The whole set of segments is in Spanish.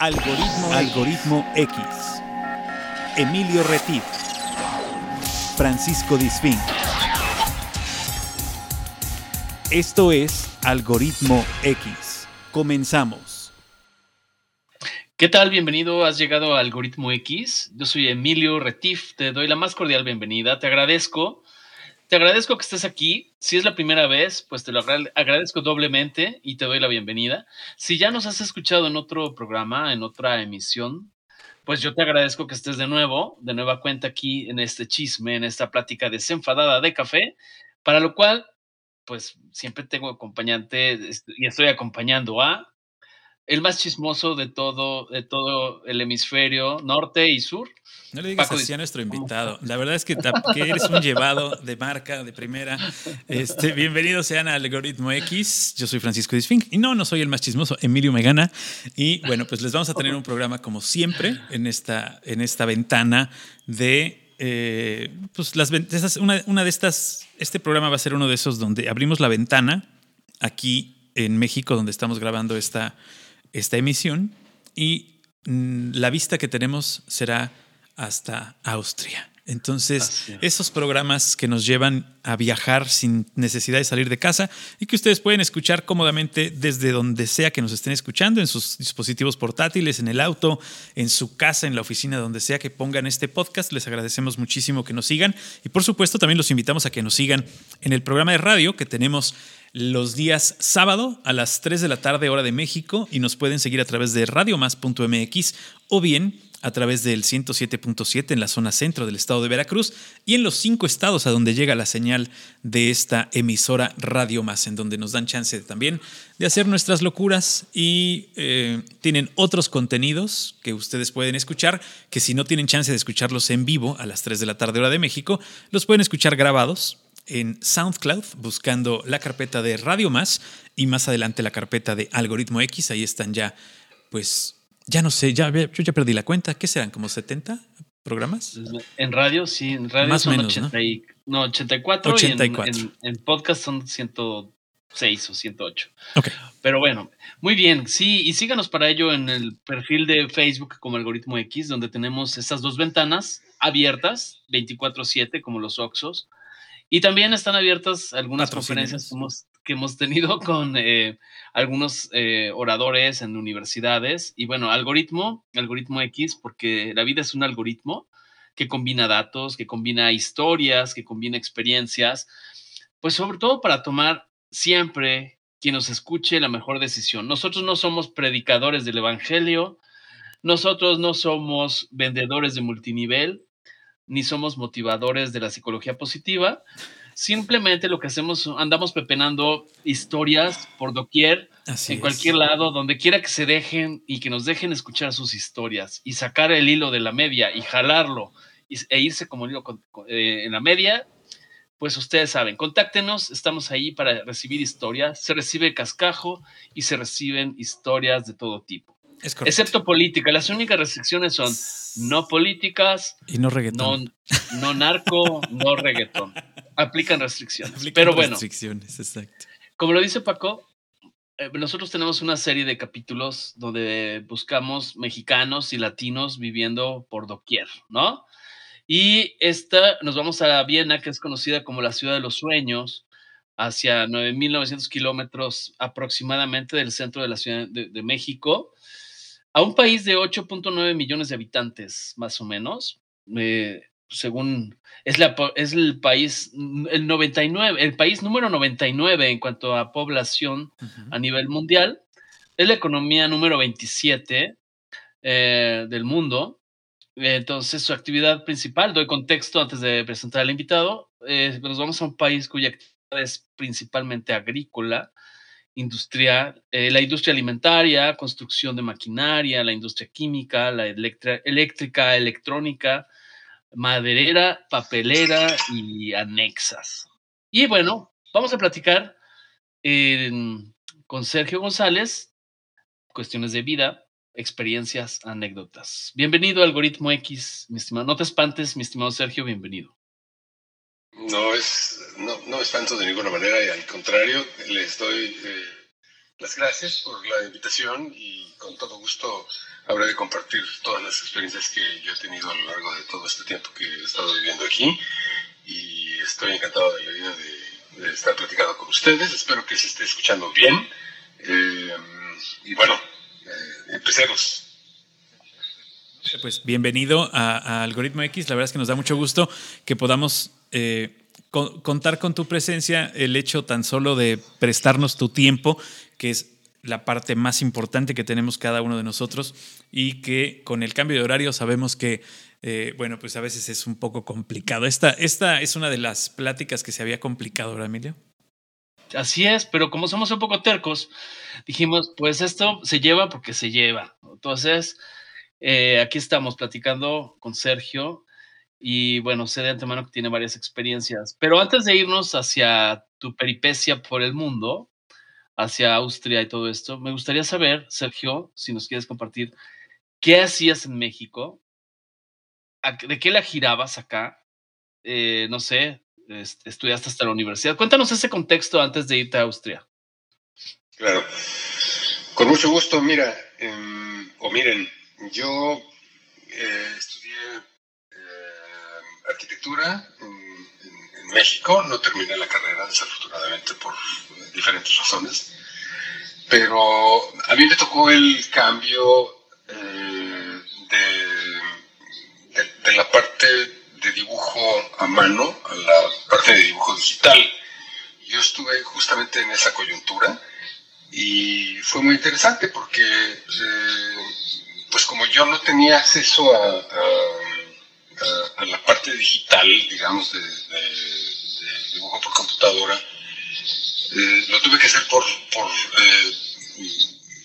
Algoritmo, Algoritmo X. Emilio Retif. Francisco Disfín. Esto es Algoritmo X. Comenzamos. ¿Qué tal? Bienvenido. Has llegado a Algoritmo X. Yo soy Emilio Retif. Te doy la más cordial bienvenida. Te agradezco te agradezco que estés aquí. Si es la primera vez, pues te lo agradezco doblemente y te doy la bienvenida. Si ya nos has escuchado en otro programa, en otra emisión, pues yo te agradezco que estés de nuevo, de nueva cuenta aquí en este chisme, en esta plática desenfadada de café, para lo cual, pues siempre tengo acompañante y estoy acompañando a el más chismoso de todo, de todo el hemisferio norte y sur. No le digas así a nuestro invitado. La verdad es que, eres un llevado de marca, de primera. Este, bienvenidos sean al Algoritmo X. Yo soy Francisco Disfink. Y no, no soy el más chismoso, Emilio me gana. Y bueno, pues les vamos a tener un programa como siempre en esta, en esta ventana de eh, pues las una, una, de estas, este programa va a ser uno de esos donde abrimos la ventana aquí en México, donde estamos grabando esta, esta emisión, y mm, la vista que tenemos será hasta Austria. Entonces, esos programas que nos llevan a viajar sin necesidad de salir de casa y que ustedes pueden escuchar cómodamente desde donde sea que nos estén escuchando, en sus dispositivos portátiles, en el auto, en su casa, en la oficina, donde sea que pongan este podcast, les agradecemos muchísimo que nos sigan y por supuesto también los invitamos a que nos sigan en el programa de radio que tenemos los días sábado a las 3 de la tarde hora de México y nos pueden seguir a través de radiomás.mx o bien a través del 107.7 en la zona centro del estado de Veracruz y en los cinco estados a donde llega la señal de esta emisora Radio Más, en donde nos dan chance también de hacer nuestras locuras y eh, tienen otros contenidos que ustedes pueden escuchar, que si no tienen chance de escucharlos en vivo a las 3 de la tarde hora de México, los pueden escuchar grabados en SoundCloud buscando la carpeta de Radio Más y más adelante la carpeta de Algoritmo X, ahí están ya pues ya no sé, ya, yo ya perdí la cuenta. ¿Qué serán? ¿Como 70 programas? En radio, sí, en radio Más son menos, 80 y, no, 84, Y en, podcast son 106 o 108. Ok. Pero bueno, muy bien, sí, y síganos para ello en el perfil de Facebook como Algoritmo X, donde tenemos estas dos ventanas abiertas, 24-7, como los Oxos. Y también están abiertas algunas conferencias que hemos, que hemos tenido con eh, algunos eh, oradores en universidades. Y bueno, algoritmo, algoritmo X, porque la vida es un algoritmo que combina datos, que combina historias, que combina experiencias, pues sobre todo para tomar siempre quien nos escuche la mejor decisión. Nosotros no somos predicadores del Evangelio, nosotros no somos vendedores de multinivel, ni somos motivadores de la psicología positiva. Simplemente lo que hacemos, andamos pepenando historias por doquier, en cualquier lado, donde quiera que se dejen y que nos dejen escuchar sus historias y sacar el hilo de la media y jalarlo e irse como hilo eh, en la media, pues ustedes saben, contáctenos, estamos ahí para recibir historias, se recibe cascajo y se reciben historias de todo tipo. Excepto política. Las únicas restricciones son no políticas. Y no reggaetón. No, narco, no reggaetón. Aplican restricciones. Pero bueno. Restricciones, exacto. Como lo dice Paco, eh, nosotros tenemos una serie de capítulos donde buscamos mexicanos y latinos viviendo por doquier, ¿no? Y esta, nos vamos a Viena, que es conocida como la ciudad de los sueños, hacia 9.900 kilómetros aproximadamente del centro de la Ciudad de México a un país de 8.9 millones de habitantes, más o menos, eh, según es, la, es el país, el 99, el país número 99 en cuanto a población a nivel mundial, es la economía número 27 eh, del mundo. Entonces, su actividad principal, doy contexto antes de presentar al invitado, eh, nos vamos a un país cuya actividad es principalmente agrícola, industria, eh, la industria alimentaria, construcción de maquinaria, la industria química, la eléctrica, electrónica, maderera, papelera y anexas. Y bueno, vamos a platicar con Sergio González, cuestiones de vida, experiencias, anécdotas. Bienvenido Algoritmo X, mi estimado. No te espantes, mi estimado Sergio, bienvenido. No es, no, no espanto de ninguna manera y al contrario, les doy eh, las gracias por la invitación y con todo gusto habré de compartir todas las experiencias que yo he tenido a lo largo de todo este tiempo que he estado viviendo aquí y estoy encantado de la vida de, estar platicando con ustedes. Espero que se esté escuchando bien. Eh, y bueno, eh, empecemos. Pues bienvenido a, Algoritmo X. La verdad es que nos da mucho gusto que podamos eh, contar con tu presencia, el hecho tan solo de prestarnos tu tiempo, que es la parte más importante que tenemos cada uno de nosotros y que con el cambio de horario sabemos que, eh, bueno, pues a veces es un poco complicado. Esta, esta es una de las pláticas que se había complicado, ¿verdad, Emilio? Así es, pero como somos un poco tercos, dijimos, pues esto se lleva porque se lleva. Entonces, eh, aquí estamos platicando con Sergio y bueno, sé de antemano que tiene varias experiencias. Pero antes de irnos hacia tu peripecia por el mundo, hacia Austria y todo esto, me gustaría saber, Sergio, si nos quieres compartir, ¿qué hacías en México? ¿De qué la girabas acá? Eh, no sé, estudiaste hasta la universidad. Cuéntanos ese contexto antes de irte a Austria. Claro. Con mucho gusto, mira, em, o miren, yo eh, eh, arquitectura en, México, no terminé la carrera desafortunadamente por diferentes razones, pero a mí me tocó el cambio eh, de, la parte de dibujo a mano a la parte de dibujo digital. Yo estuve justamente en esa coyuntura y fue muy interesante porque pues como yo no tenía acceso a, la parte digital, digamos, de, dibujo por computadora, eh, lo tuve que hacer por, eh,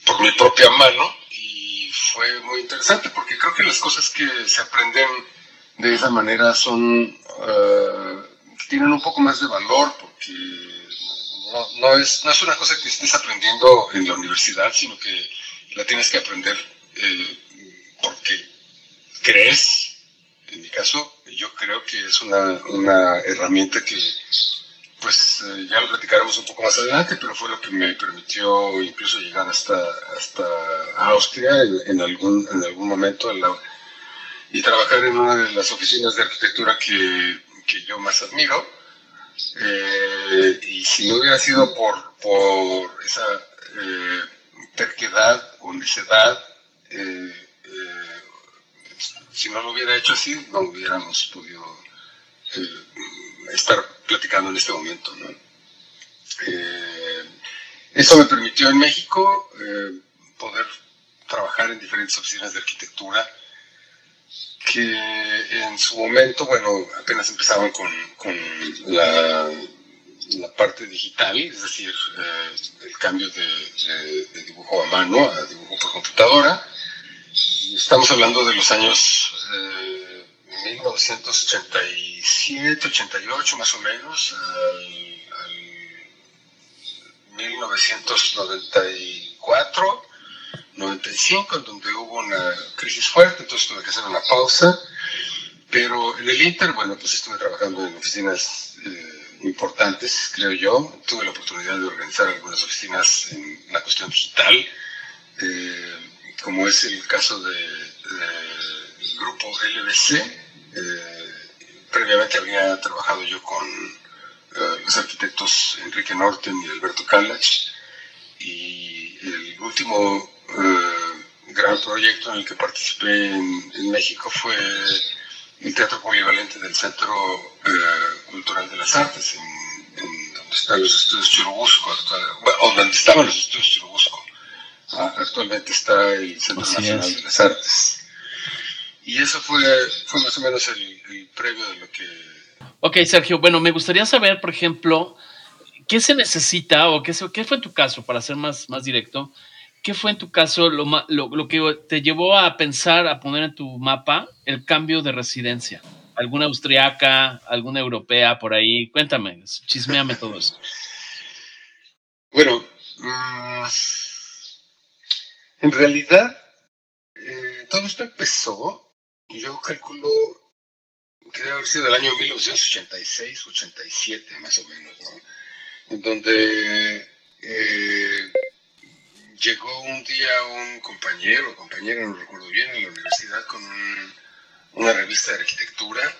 por, mi propia mano y fue muy interesante porque creo que las cosas que se aprenden de esa manera son, eh, tienen un poco más de valor porque no, es, no es una cosa que estés aprendiendo en la universidad, sino que la tienes que aprender porque crees, en mi caso, yo creo que es una, una herramienta que, pues eh, ya lo platicaremos un poco más adelante, pero fue lo que me permitió incluso llegar hasta, hasta Austria en, algún, en algún momento y trabajar en una de las oficinas de arquitectura que, que yo más admiro. Eh, y si no hubiera sido por, por esa terquedad o necedad eh, eh, si no lo hubiera hecho así, no hubiéramos podido eh, estar platicando en este momento. eso me permitió en México poder trabajar en diferentes oficinas de arquitectura que en su momento, bueno, apenas empezaban con, la, la, parte digital, es decir, el cambio de, dibujo a mano a dibujo por computadora. Estamos hablando de los años 1987, eh, 88 más o menos, al, 1994, 95, en donde hubo una crisis fuerte, entonces tuve que hacer una pausa. Pero en el Inter, bueno, pues estuve trabajando en oficinas eh, importantes, creo yo. Tuve la oportunidad de organizar algunas oficinas en la cuestión digital. Eh, como es el caso del grupo LBC. Eh, previamente había trabajado yo con eh, los arquitectos Enrique Norten y Alberto Kallach. Y el último eh, gran proyecto en el que participé en, México fue el Teatro Polivalente del Centro Cultural de las Artes, en, donde están los estudios Churubusco, o donde estaban los estudios Churubusco Ah, actualmente está el Centro Nacional de las Artes. Y eso fue, fue más o menos el, previo de lo que... Ok, Sergio, bueno, me gustaría saber, por ejemplo, ¿qué se necesita o qué, qué fue en tu caso, para ser más, más directo, qué fue en tu caso lo, lo, lo que te llevó a pensar, a poner en tu mapa el cambio de residencia? ¿Alguna austriaca, alguna europea por ahí? Cuéntame, chismeame todo eso. Bueno, mm, en realidad, eh, todo esto empezó, yo calculo que debe haber sido el año 1986, 87 más o menos, ¿no? En donde eh, llegó un día un compañero compañera, no recuerdo bien, en la universidad con una revista de arquitectura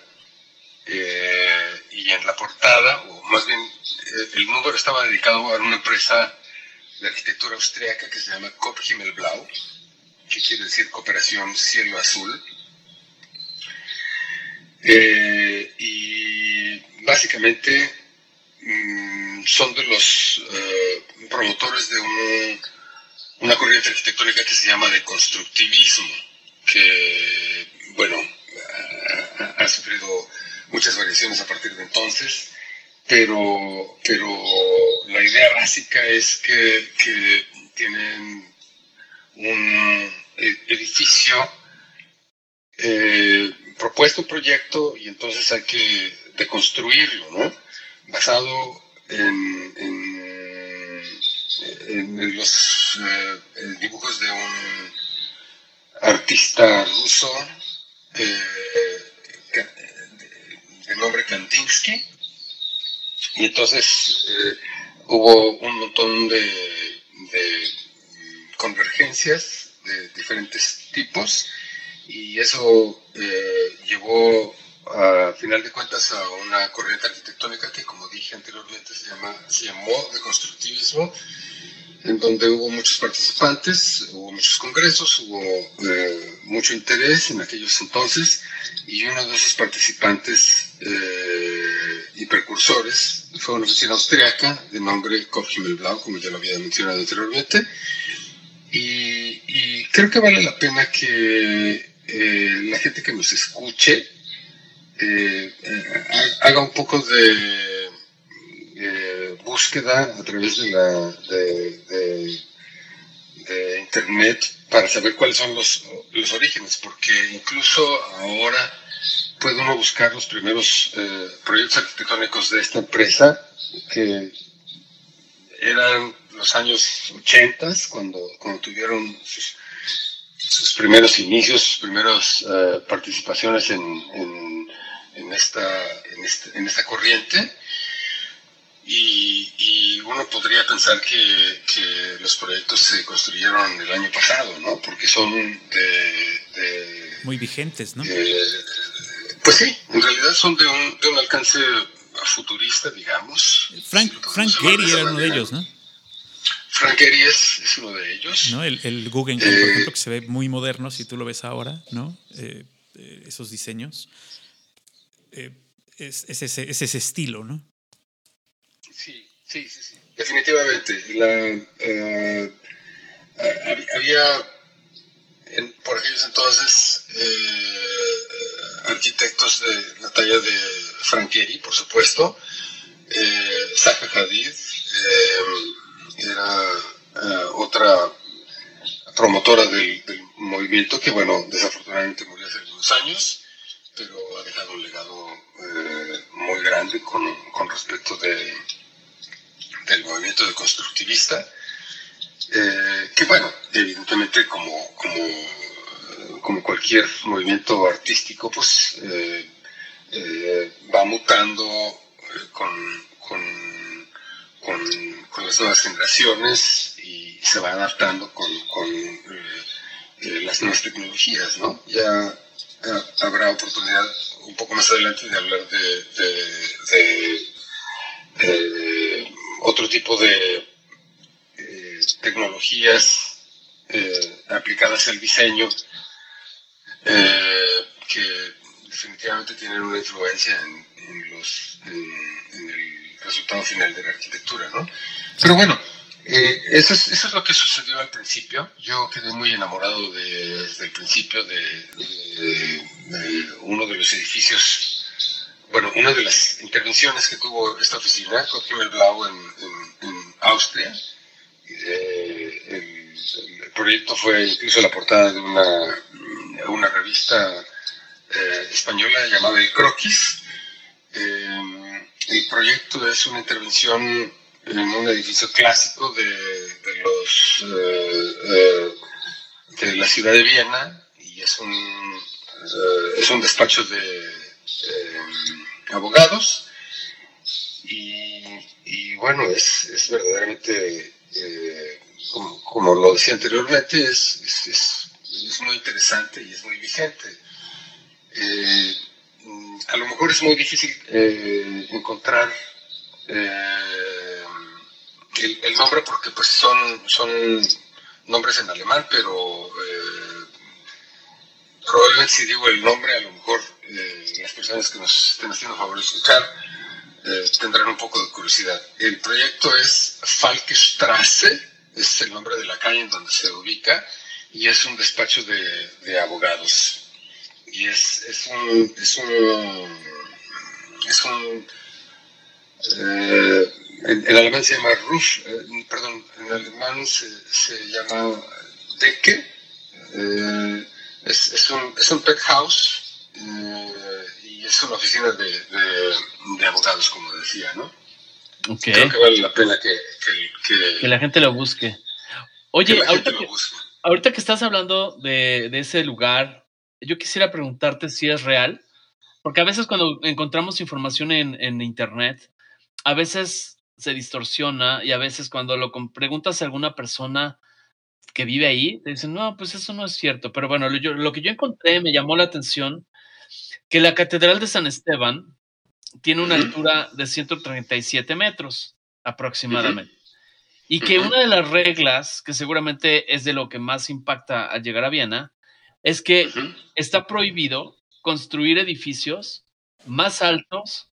eh, y en la portada, o más bien el número estaba dedicado a una empresa de arquitectura austriaca que se llama Kop Himmelblau, que quiere decir Cooperación Cielo Azul. Eh, y básicamente mm, son de los promotores de una corriente arquitectónica que se llama de constructivismo, que, bueno, ha sufrido muchas variaciones a partir de entonces, pero, pero la idea básica es que, tienen un edificio eh, propuesto un proyecto y entonces hay que deconstruirlo, ¿no? Basado en, en, los eh, dibujos de un artista ruso eh, el nombre Kandinsky. Y entonces eh, hubo un montón de, convergencias de diferentes tipos y eso eh, llevó a final de cuentas a una corriente arquitectónica que como dije anteriormente se, llama, se llamó de constructivismo en donde hubo muchos participantes, hubo muchos congresos, hubo eh, mucho interés en aquellos entonces, y uno de esos participantes eh, y precursores. Fue una oficina austriaca de nombre Kopf-Himmelblau, como ya lo había mencionado anteriormente, y, creo que vale la pena que eh, la gente que nos escuche haga un poco de búsqueda a través de, la, de, Internet para saber cuáles son los, los, orígenes, porque incluso ahora puede uno buscar los primeros eh, proyectos arquitectónicos de esta empresa, que eran los años 80, cuando, cuando tuvieron sus, primeros inicios, sus primeras eh, participaciones en, en, en, esta, en, este, en esta corriente y, uno podría pensar que, los proyectos se construyeron el año pasado, ¿no? Porque son de... Muy vigentes, ¿no? Pues sí, en realidad son de un, de un alcance futurista, digamos. Frank, Frank Gehry era uno de ellos, ¿no? Frank Gehry es, uno de ellos. ¿No? El, el Guggenheim, por eh, ejemplo, que se ve muy moderno si tú lo ves ahora, ¿no? Eh, eh, esos diseños. es, ese, es ese estilo, ¿no? Sí, sí, sí, definitivamente. Eh, había por aquellos entonces eh, arquitectos de la talla de Franchieri, por supuesto, eh, Zaha Hadid eh, era otra promotora del, movimiento que, bueno, desafortunadamente murió hace algunos años, pero ha dejado un legado muy grande con, respecto de del movimiento de constructivista, eh, que bueno, evidentemente como, como, cualquier movimiento artístico, pues eh, eh, va mutando con, con, las nuevas generaciones y se va adaptando con, las nuevas tecnologías, ¿no? Ya habrá oportunidad un poco más adelante de hablar de otro tipo de eh, tecnologías eh, aplicadas al diseño eh, que definitivamente tienen una influencia en, los, en, el resultado final de la arquitectura, ¿no? Pero bueno, eso, es, eso, es, lo que sucedió al principio. Yo quedé muy enamorado desde el principio de, uno de los edificios bueno, una de las intervenciones que tuvo esta oficina, con Himmelblau en, en, Austria, eh, el, proyecto fue incluso la portada de una, una revista eh, española llamada El Croquis. Eh, el proyecto es una intervención en un edificio clásico de, los de la ciudad de Viena y es un, es un despacho de abogados. Y, bueno, es, verdaderamente eh, como, lo decía anteriormente, es, es, es, muy interesante y es muy vigente. Eh, a lo mejor es muy difícil eh, encontrar eh, el, nombre porque pues son, son nombres en alemán, pero probablemente si digo el nombre, a lo mejor las personas que nos estén haciendo favor de escuchar tendrán un poco de curiosidad. El proyecto es Falkstrasse, es el nombre de la calle en donde se ubica, y es un despacho de, de abogados. Y es, es un... Es un, es un eh, en, alemán se llama Ruf, eh, perdón, en alemán se, se llama Decke. Eh, es, es, un, es un pet house y es una oficina de, de, de abogados, como decía, ¿no? Creo que vale la pena que, que, la gente lo busque. Oye, ahorita que, estás hablando de, ese lugar, yo quisiera preguntarte si es real, porque a veces cuando encontramos información en, Internet, a veces se distorsiona y a veces cuando lo preguntas a alguna persona que vive ahí, te dicen, no, pues eso no es cierto. Pero bueno, lo que yo encontré me llamó la atención que la Catedral de San Esteban tiene una altura de 137 metros aproximadamente. Y que una de las reglas, que seguramente es de lo que más impacta al llegar a Viena, es que está prohibido construir edificios más altos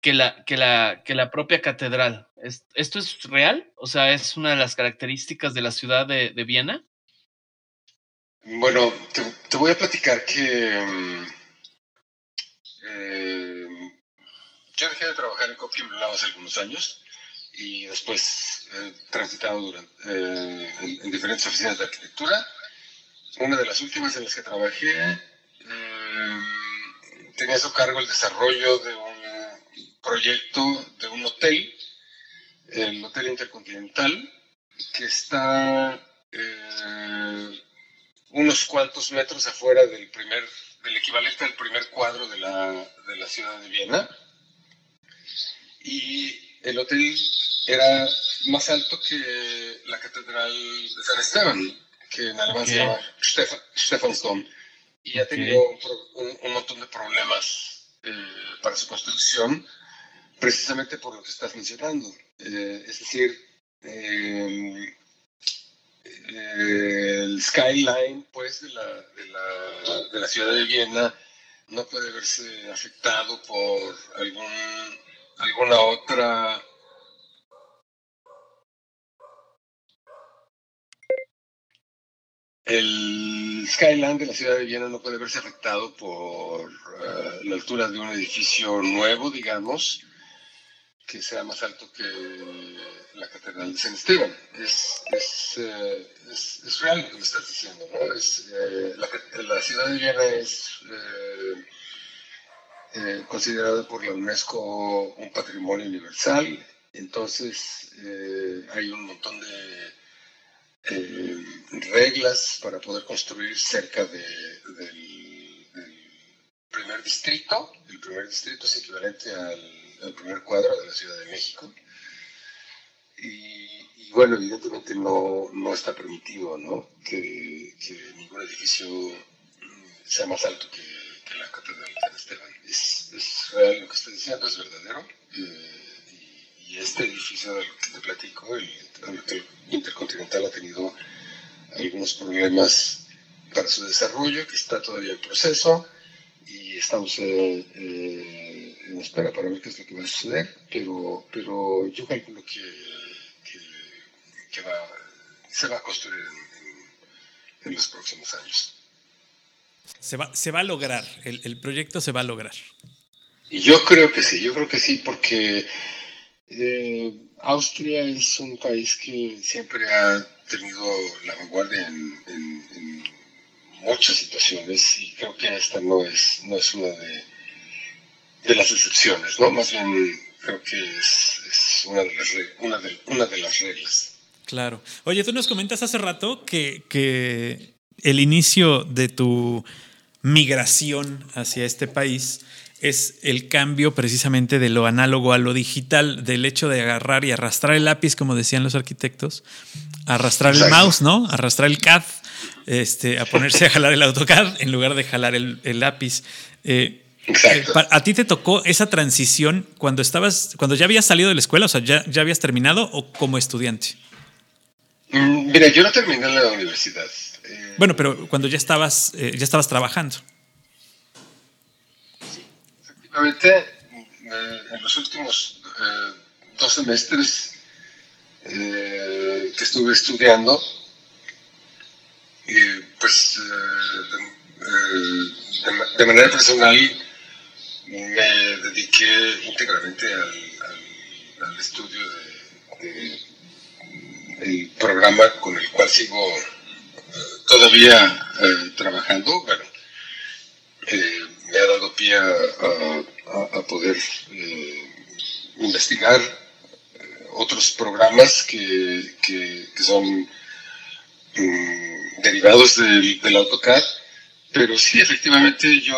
que la, que la, que la propia catedral. ¿Esto es real? O sea, ¿es una de las características de la ciudad de, Viena? Bueno, te, voy a platicar que mm, eh, yo dejé de trabajar en Coquimbo hace algunos años y después transitado durante, eh, en, diferentes oficinas de arquitectura. Una de las últimas en las que trabajé eh, tenía a su cargo el desarrollo de un proyecto de un hotel, el Hotel Intercontinental, que está eh, unos cuantos metros afuera del primer del equivalente al primer cuadro de la, de la ciudad de Viena y el hotel era más alto que la catedral de San Esteban, que en alemán se llama Stephansdom, y ha tenido un, montón de problemas eh, para su construcción, precisamente por lo que estás mencionando. Eh, es decir, eh, el skyline pues, de la, de, la, de la ciudad de Viena no puede verse afectado por algún alguna otra El skyline de la ciudad de Viena no puede verse afectado por eh, la altura de un edificio nuevo, digamos, que sea más alto que la Catedral de San Esteban. Es, es, eh, es, real lo que me estás diciendo, ¿no? Es, eh, la, la, ciudad de Viena es eh, considerado por la UNESCO un patrimonio universal. Entonces eh, hay un montón de eh, reglas para poder construir cerca del, primer distrito. El primer distrito es equivalente al, primer cuadro de la Ciudad de México. Y, bueno, evidentemente no, no está permitido ¿no? Que, ningún edificio sea más alto que, que la Catedral de Esteban es, real lo que estoy diciendo, es verdadero. Eh, y, este edificio del que te platico, el, Intercontinental, ha tenido algunos problemas para su desarrollo, que está todavía en proceso, y estamos eh, eh, en espera para ver qué es lo que va a suceder, pero, pero yo calculo que, que, se va a construir en los próximos años. Se va, se va a lograr, el, proyecto se va a lograr. Yo creo que sí, yo creo que sí, porque eh, Austria es un país que siempre ha tenido la vanguardia en, muchas situaciones y creo que esta no es, no es una de, de las excepciones, ¿no? Más bien creo que es, una, de las, una, de, una de las reglas. Claro. Oye, tú nos comentas hace rato que, que el inicio de tu migración hacia este país es el cambio precisamente de lo análogo a lo digital, del hecho de agarrar y arrastrar el lápiz, como decían los arquitectos, arrastrar el mouse, ¿no? Arrastrar el CAD, este, a ponerse a jalar el AutoCAD en lugar de jalar el, lápiz. Eh, Exacto. ¿A ti te tocó esa transición cuando estabas, cuando ya habías salido de la escuela, o sea, ya, ya habías terminado o como estudiante? Mm, mira, yo no terminé en la universidad. Eh, bueno, pero cuando ya estabas, eh, ya estabas trabajando. Sí, efectivamente, eh, en los últimos dos semestres que estuve estudiando, pues de, manera personal me dediqué íntegramente al, estudio de el programa con el cual sigo eh, todavía eh, trabajando, bueno, eh, me ha dado pie a, poder investigar otros programas que, son mm, derivados del, AutoCAD, pero sí, efectivamente yo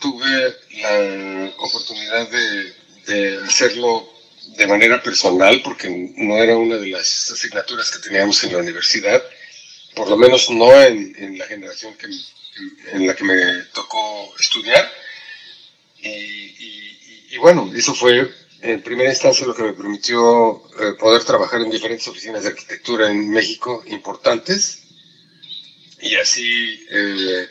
tuve la oportunidad de, de hacerlo de manera personal, porque no era una de las asignaturas que teníamos en la universidad, por lo menos no en, la generación que, en la que me tocó estudiar. Y, bueno, eso fue en primera instancia lo que me permitió eh, poder trabajar en diferentes oficinas de arquitectura en México importantes. Y así, eh,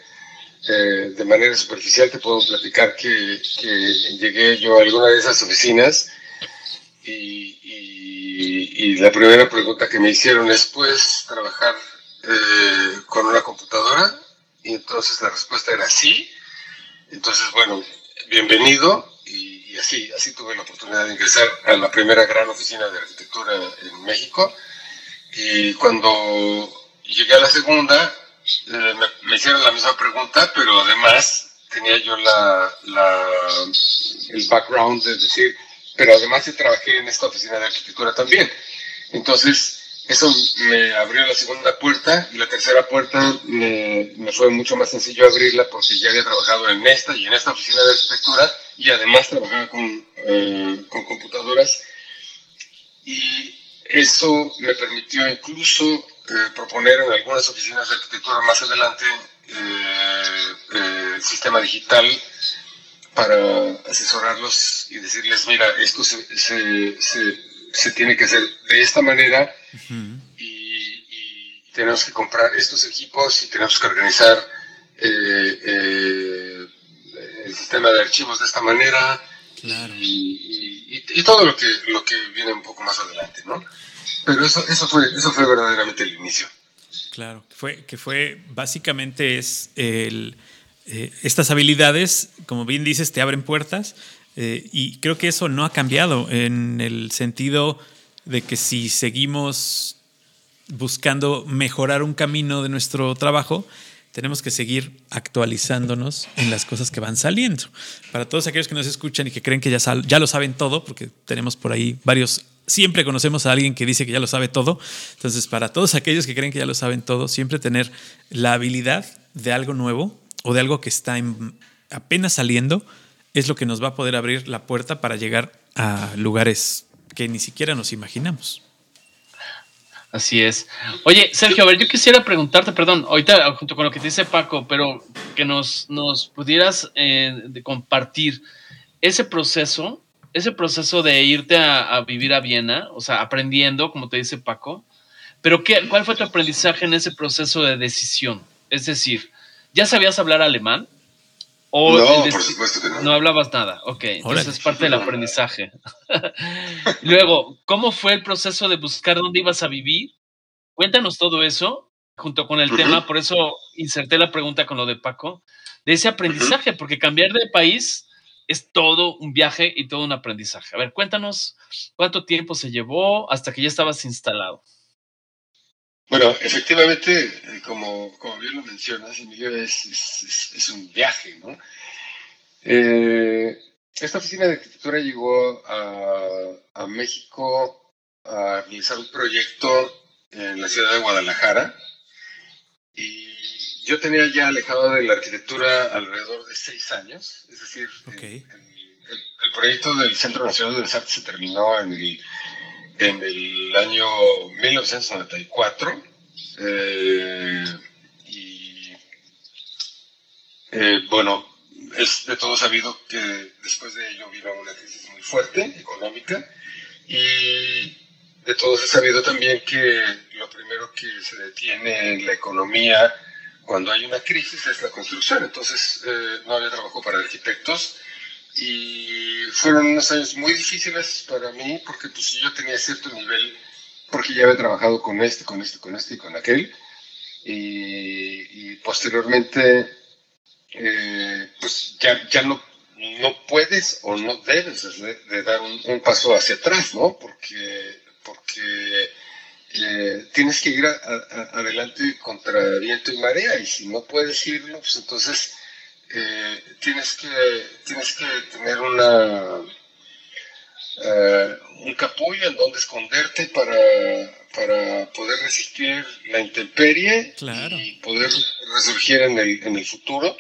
eh, de manera superficial, te puedo platicar que, que llegué yo a alguna de esas oficinas y, la primera pregunta que me hicieron es, ¿puedes trabajar eh, con una computadora? Y entonces la respuesta era sí. Entonces, bueno, bienvenido. Y, así, así tuve la oportunidad de ingresar a la primera gran oficina de arquitectura en México. Y cuando llegué a la segunda, eh, me, hicieron la misma pregunta, pero además tenía yo la, la, el background de decir, pero además trabajé en esta oficina de arquitectura también. Entonces, eso me abrió la segunda puerta y la tercera puerta me, fue mucho más sencillo abrirla porque ya había trabajado en esta y en esta oficina de arquitectura y además trabajaba con, eh, con computadoras. Y eso me permitió incluso eh, proponer en algunas oficinas de arquitectura más adelante eh, el sistema digital para asesorarlos y decirles, mira, esto se, se, tiene que hacer de esta manera y, tenemos que comprar estos equipos y tenemos que organizar eh, eh, el sistema de archivos de esta manera y, y, todo lo que, lo que viene un poco más adelante, ¿no? Pero eso, eso, fue, eso fue verdaderamente el inicio. Claro, fue, que fue básicamente es el eh, estas habilidades, como bien dices, te abren puertas eh, y creo que eso no ha cambiado en el sentido de que si seguimos buscando mejorar un camino de nuestro trabajo, tenemos que seguir actualizándonos en las cosas que van saliendo. Para todos aquellos que nos escuchan y que creen que ya, ya lo saben todo, porque tenemos por ahí varios, siempre conocemos a alguien que dice que ya lo sabe todo. Entonces, para todos aquellos que creen que ya lo saben todo, siempre tener la habilidad de algo nuevo o de algo que está apenas saliendo es lo que nos va a poder abrir la puerta para llegar a lugares que ni siquiera nos imaginamos. Así es. Oye, Sergio, a ver, yo quisiera preguntarte, perdón, ahorita junto con lo que te dice Paco, pero que nos, nos pudieras eh, compartir ese proceso, ese proceso de irte a, vivir a Viena, o sea, aprendiendo, como te dice Paco, pero ¿qué, ¿cuál fue tu aprendizaje en ese proceso de decisión? Es decir, ¿Ya sabías hablar alemán? ¿O no, por supuesto que no. No hablabas nada. Ok, entonces es parte del aprendizaje. Luego, ¿cómo fue el proceso de buscar dónde ibas a vivir? Cuéntanos todo eso junto con el tema, por eso inserté la pregunta con lo de Paco, de ese aprendizaje, porque cambiar de país es todo un viaje y todo un aprendizaje. A ver, cuéntanos cuánto tiempo se llevó hasta que ya estabas instalado. Bueno, efectivamente, eh, como, como bien lo mencionas, Emilio, es, es, un viaje, ¿no? Eh, esta oficina de arquitectura llegó a, a, México a realizar un proyecto en la ciudad de Guadalajara y yo tenía ya alejado de la arquitectura alrededor de seis años, es decir, el, proyecto del Centro Nacional de las Artes se terminó en el, en el año 1994 eh, y eh, bueno, es de todo sabido que después de ello vino una crisis muy fuerte económica y de todos es sabido también que lo primero que se detiene en la economía cuando hay una crisis es la construcción. Entonces eh, no había trabajo para arquitectos y fueron unos años muy difíciles para mí porque pues yo tenía cierto nivel, porque ya había trabajado con este, con este, con este y con aquel. Y, posteriormente, eh, pues ya, ya no, no puedes o no debes de, dar un, paso hacia atrás, ¿no? Porque porque eh, tienes que ir adelante contra viento y marea y si no puedes irlo, pues entonces eh, tienes, que, tienes que tener una, eh, un capullo en donde esconderte para, para poder resistir la intemperie y poder resurgir en el, en el futuro.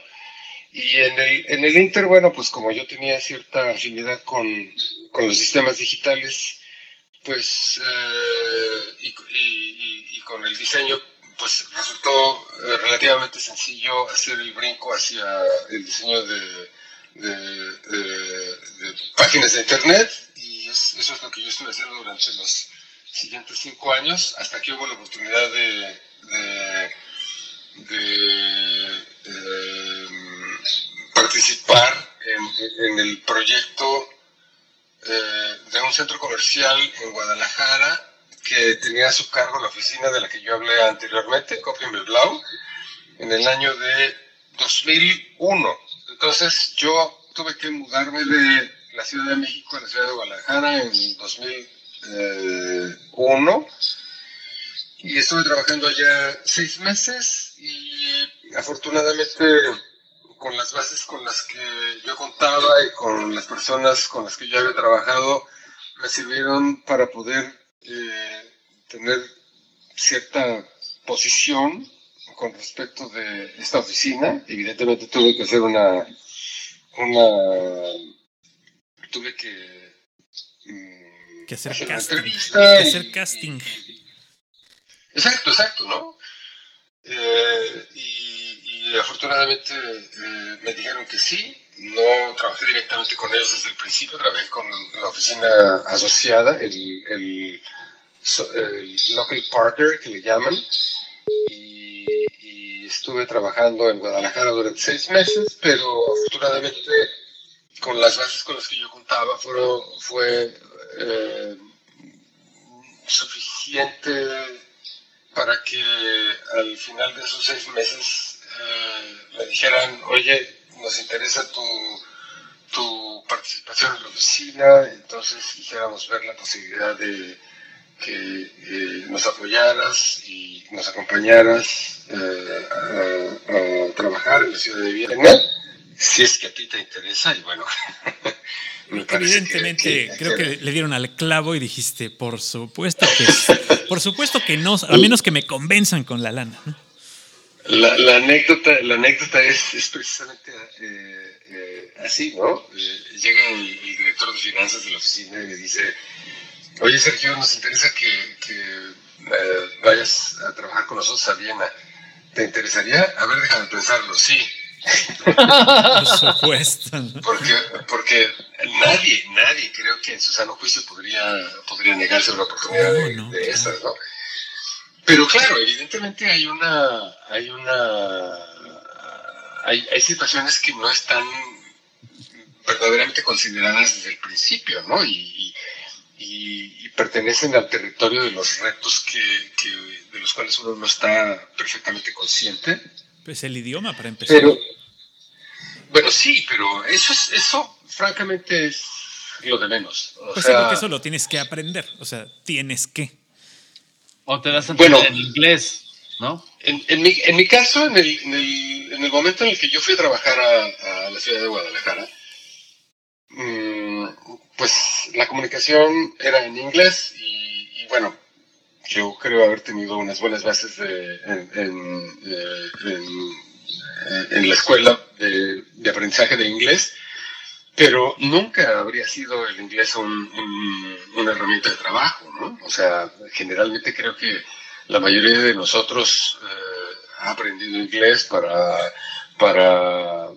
Y en el, en el Inter, bueno, pues como yo tenía cierta afinidad con, con los sistemas digitales, pues, eh, y, con el diseño, pues resultó eh, relativamente sencillo hacer el brinco hacia el diseño de, páginas de Internet, y eso es lo que yo estuve haciendo durante los siguientes cinco años, hasta que hubo la oportunidad de, participar en, en el proyecto eh, de un centro comercial en Guadalajara que tenía a su cargo la oficina de la que yo hablé anteriormente, Blau, en el año de 2001. Entonces yo tuve que mudarme de la Ciudad de México a la Ciudad de Guadalajara en 2001 y estuve trabajando allá seis meses y afortunadamente con las bases con las que yo contaba y con las personas con las que yo había trabajado, me sirvieron para poder eh, tener cierta posición con respecto de esta oficina. Evidentemente tuve que hacer una, una tuve que, mm, que hacer, casting. Que hacer casting. Exacto, exacto, ¿no? Eh, y y afortunadamente eh, me dijeron que sí. No trabajé directamente con ellos desde el principio, trabajé con la oficina asociada, el, el, local partner que le llaman, y, estuve trabajando en Guadalajara durante seis meses, pero afortunadamente con las bases con las que yo contaba fueron, fue eh, suficiente para que al final de esos seis meses me dijeran, oye, nos interesa tu, tu participación en la oficina, entonces quisiéramos ver la posibilidad de que eh, nos apoyaras y nos acompañaras eh, a, trabajar en la ciudad de Viena, si es que a ti te interesa, y bueno. Evidentemente, creo que le dieron al clavo y dijiste, por supuesto que, por supuesto que no, a menos que me convenzan con la lana. ¿no? La, anécdota, la anécdota es, precisamente eh, eh, así, ¿no? Eh, llega el, director de finanzas de la oficina y me dice, oye Sergio, nos interesa que, vayas a trabajar con nosotros a Viena. ¿Te interesaría? A ver, déjame pensarlo, sí. Por supuesto. Porque, porque nadie, nadie creo que en su sano juicio podría, podría negarse una oportunidad de, de esas, ¿no? Pero claro, evidentemente hay una, hay una, hay, hay situaciones que no están verdaderamente consideradas desde el principio, ¿no? Y, y, pertenecen al territorio de los retos que, que, de los cuales uno no está perfectamente consciente. Pues el idioma, para empezar. Pero, bueno, sí, pero eso es, eso francamente es lo de menos. pues sí, porque eso lo tienes que aprender, o sea, tienes que. O te das a bueno, en inglés, ¿no? En, en, mi, en mi caso, en el, en, el, en el, momento en el que yo fui a trabajar a, a la ciudad de Guadalajara, mmm, pues la comunicación era en inglés y, y, bueno, yo creo haber tenido unas buenas bases de, en, en, eh, en, la escuela de, de, aprendizaje de inglés, pero nunca habría sido el inglés un, una herramienta de trabajo, ¿no? O sea, generalmente creo que la mayoría de nosotros eh, ha aprendido inglés para, para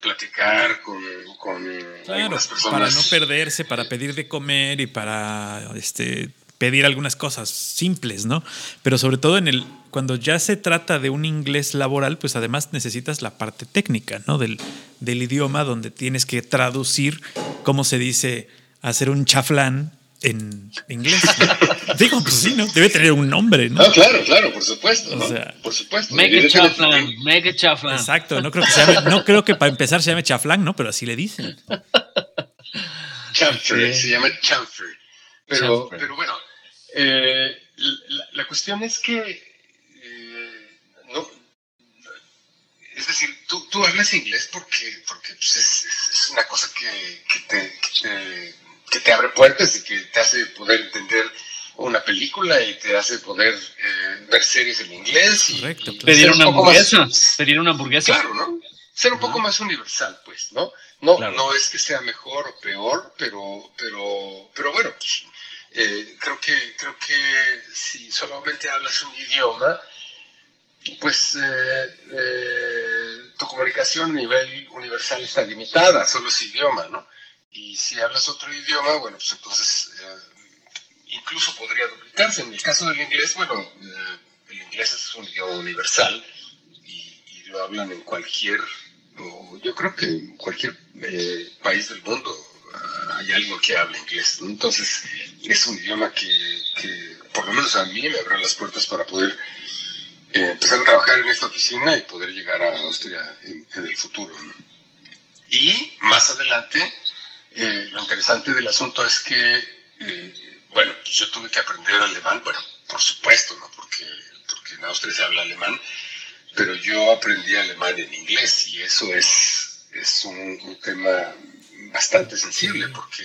platicar con, con claro, para no perderse, para pedir de comer y para este pedir algunas cosas simples, ¿no? Pero sobre todo en el cuando ya se trata de un inglés laboral, pues además necesitas la parte técnica, ¿no? Del, del idioma donde tienes que traducir cómo se dice hacer un chaflán en inglés. Digo, pues sí, ¿no? Debe tener un nombre, ¿no? No, claro, claro, por supuesto. O sea, por supuesto. Mega chaflán, mega chaflán. Exacto, no creo que se llame, no creo que para empezar se llame chaflán, ¿no? Pero así le dicen. Chamfer, se llama chamfer. Pero, pero bueno, eh, la, cuestión es que, eh, no, es decir, tú, tú, hablas inglés porque, porque pues, es, es, una cosa que, que, te, que, te, abre puertas y que te hace poder entender una película y te hace poder eh, ver series en inglés y, pedir una hamburguesa, pedir una hamburguesa. Claro, ¿no? Ser un poco más universal, pues, ¿no? No, no es que sea mejor o peor, pero, pero, pero bueno, pues, eh, creo, que, creo que si solamente hablas un idioma, pues eh, eh, tu comunicación a nivel universal está limitada, solo es idioma, ¿no? Y si hablas otro idioma, bueno, pues entonces incluso podría duplicarse. En el caso del inglés, bueno, el inglés es un idioma universal y, lo hablan en cualquier, yo creo que en cualquier país del mundo hay algo que habla inglés. Entonces, es un idioma que, por lo menos a mí, me abrió las puertas para poder eh, empezar a trabajar en esta oficina y poder llegar a Austria en, el futuro. Y más adelante, eh, lo interesante del asunto es que, eh, bueno, yo tuve que aprender alemán, bueno, por supuesto, ¿no? Porque, porque en Austria se habla alemán, pero yo aprendí alemán en inglés y eso es, es un tema bastante sensible porque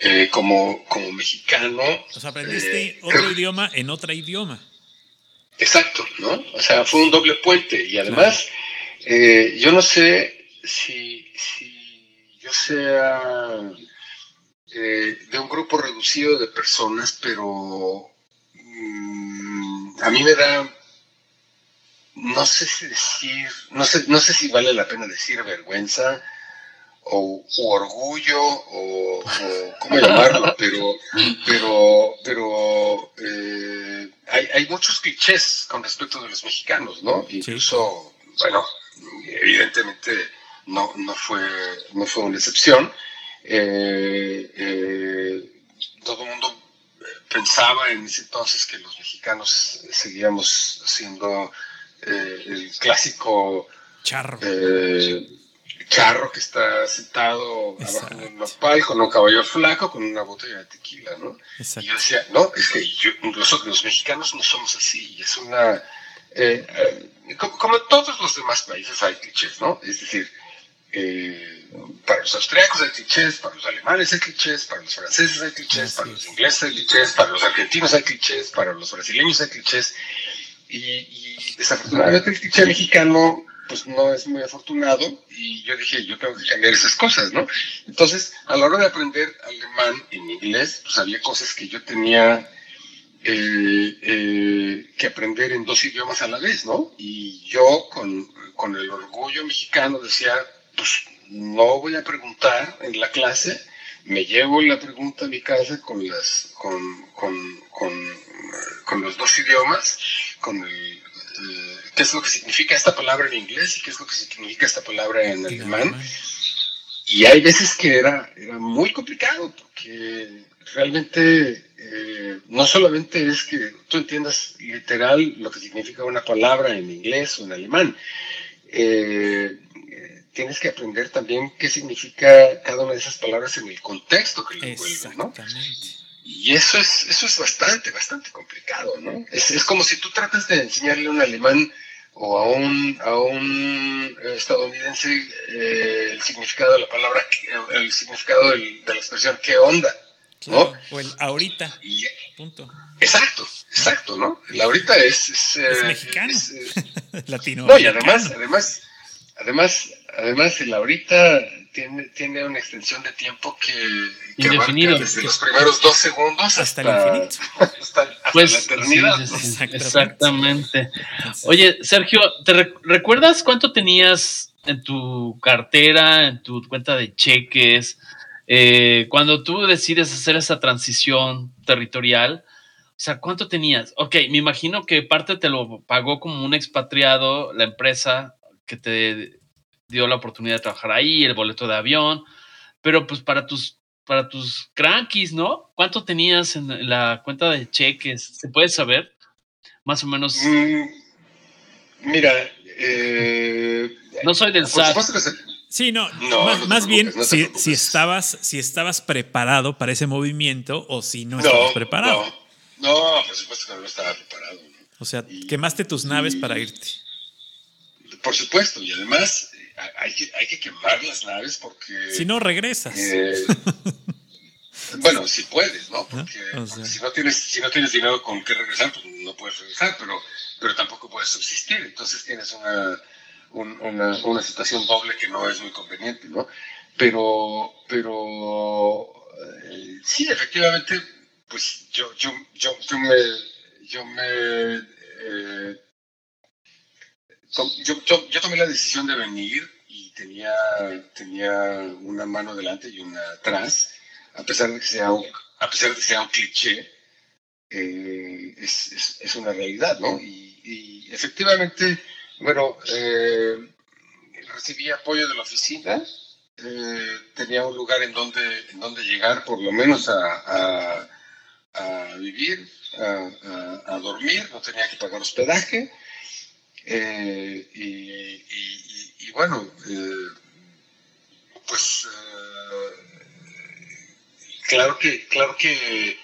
eh, como, como mexicano... O sea, aprendiste eh, otro idioma en otro idioma. Exacto, ¿no? O sea, fue un doble puente y además eh, yo no sé si, si yo sea de un grupo reducido de personas, pero mm, a mí me da no sé si decir, no sé, no sé si vale la pena decir vergüenza, o, orgullo o, cómo llamarlo, pero, pero, pero eh, hay, hay, muchos clichés con respecto de los mexicanos, ¿no? Incluso, bueno, evidentemente no, no, fue, no fue una excepción. Eh, eh, todo el mundo pensaba en ese entonces que los mexicanos seguíamos siendo el clásico charro charro que está sentado abajo de un nopal con un caballo flaco con una botella de tequila, ¿no? Y yo decía, no, es que nosotros los mexicanos no somos así, es una... Eh, eh, como, en todos los demás países hay clichés, ¿no? Es decir, eh, para los austriacos hay clichés, para los alemanes hay clichés, para los franceses hay clichés, para los ingleses hay clichés, para los argentinos hay clichés, para los brasileños hay clichés, y, y desafortunadamente el cliché mexicano pues no es muy afortunado y yo dije, yo tengo que cambiar esas cosas, ¿no? Entonces, a la hora de aprender alemán en inglés, pues había cosas que yo tenía eh, eh, que aprender en dos idiomas a la vez, ¿no? Y yo con, con el orgullo mexicano decía, pues no voy a preguntar en la clase, me llevo la pregunta a mi casa con las con, con, con, con los dos idiomas, con el qué es lo que significa esta palabra en inglés y qué es lo que significa esta palabra en alemán. Y hay veces que era, era muy complicado porque realmente eh, no solamente es que tú entiendas literal lo que significa una palabra en inglés o en alemán, eh, tienes que aprender también qué significa cada una de esas palabras en el contexto que le envuelve, ¿no? Y eso es, eso es bastante, bastante complicado, ¿no? Es, es como si tú tratas de enseñarle a un alemán o a un, a un estadounidense eh, el significado de la palabra, el significado de la expresión qué onda, ¿no? o el ahorita, punto. Exacto, exacto, ¿no? Laurita es... Es, es mexicano. Latino. No, y además, además, además, además, Laurita tiene, tiene una extensión de tiempo que, que Indefinido. desde los primeros dos segundos hasta, Hasta el infinito. hasta, hasta Pues, la eternidad. sí, Exactamente. exactamente. Oye, Sergio, ¿te re- recuerdas cuánto tenías en tu cartera, en tu cuenta de cheques, eh, cuando tú decides hacer esa transición territorial? O sea, ¿cuánto tenías? Ok, me imagino que parte te lo pagó como un expatriado, la empresa que te dio la oportunidad de trabajar ahí, el boleto de avión, pero pues para tus para tus crankies, ¿no? ¿Cuánto tenías en la cuenta de cheques? ¿Se puede saber? Más o menos. Mm, mira, eh, No soy del SAT. Sí, no, No, más, no te más bien no si, si estabas, si estabas preparado para ese movimiento o si no estabas preparado. No, no, por supuesto que no estaba preparado. ¿no? O sea, Y- quemaste tus naves y- para irte. Por supuesto, y además hay que, hay que quemar las naves porque... Si no, regresas. eh, bueno, si puedes, ¿no? Porque, O sea. porque si, no tienes, si no tienes dinero con qué regresar, pues no puedes regresar, pero, pero tampoco puedes subsistir. Entonces tienes una, un- una, una situación doble que no es muy conveniente, ¿no? Pero, pero eh, sí, efectivamente, pues yo, yo, yo, yo me, yo me, eh, yo, yo, yo tomé la decisión de venir y tenía, tenía una mano delante y una atrás, a pesar de que sea un, a pesar de que sea un cliché, eh, es, es, es una realidad, ¿no? Y, y efectivamente, bueno, eh, recibí apoyo de la oficina, eh, tenía un lugar en donde, en donde llegar, por lo menos a, a, a vivir, a, a- dormir, no tenía que pagar hospedaje. Eh, y, y- y- bueno, eh, pues eh, claro que, claro que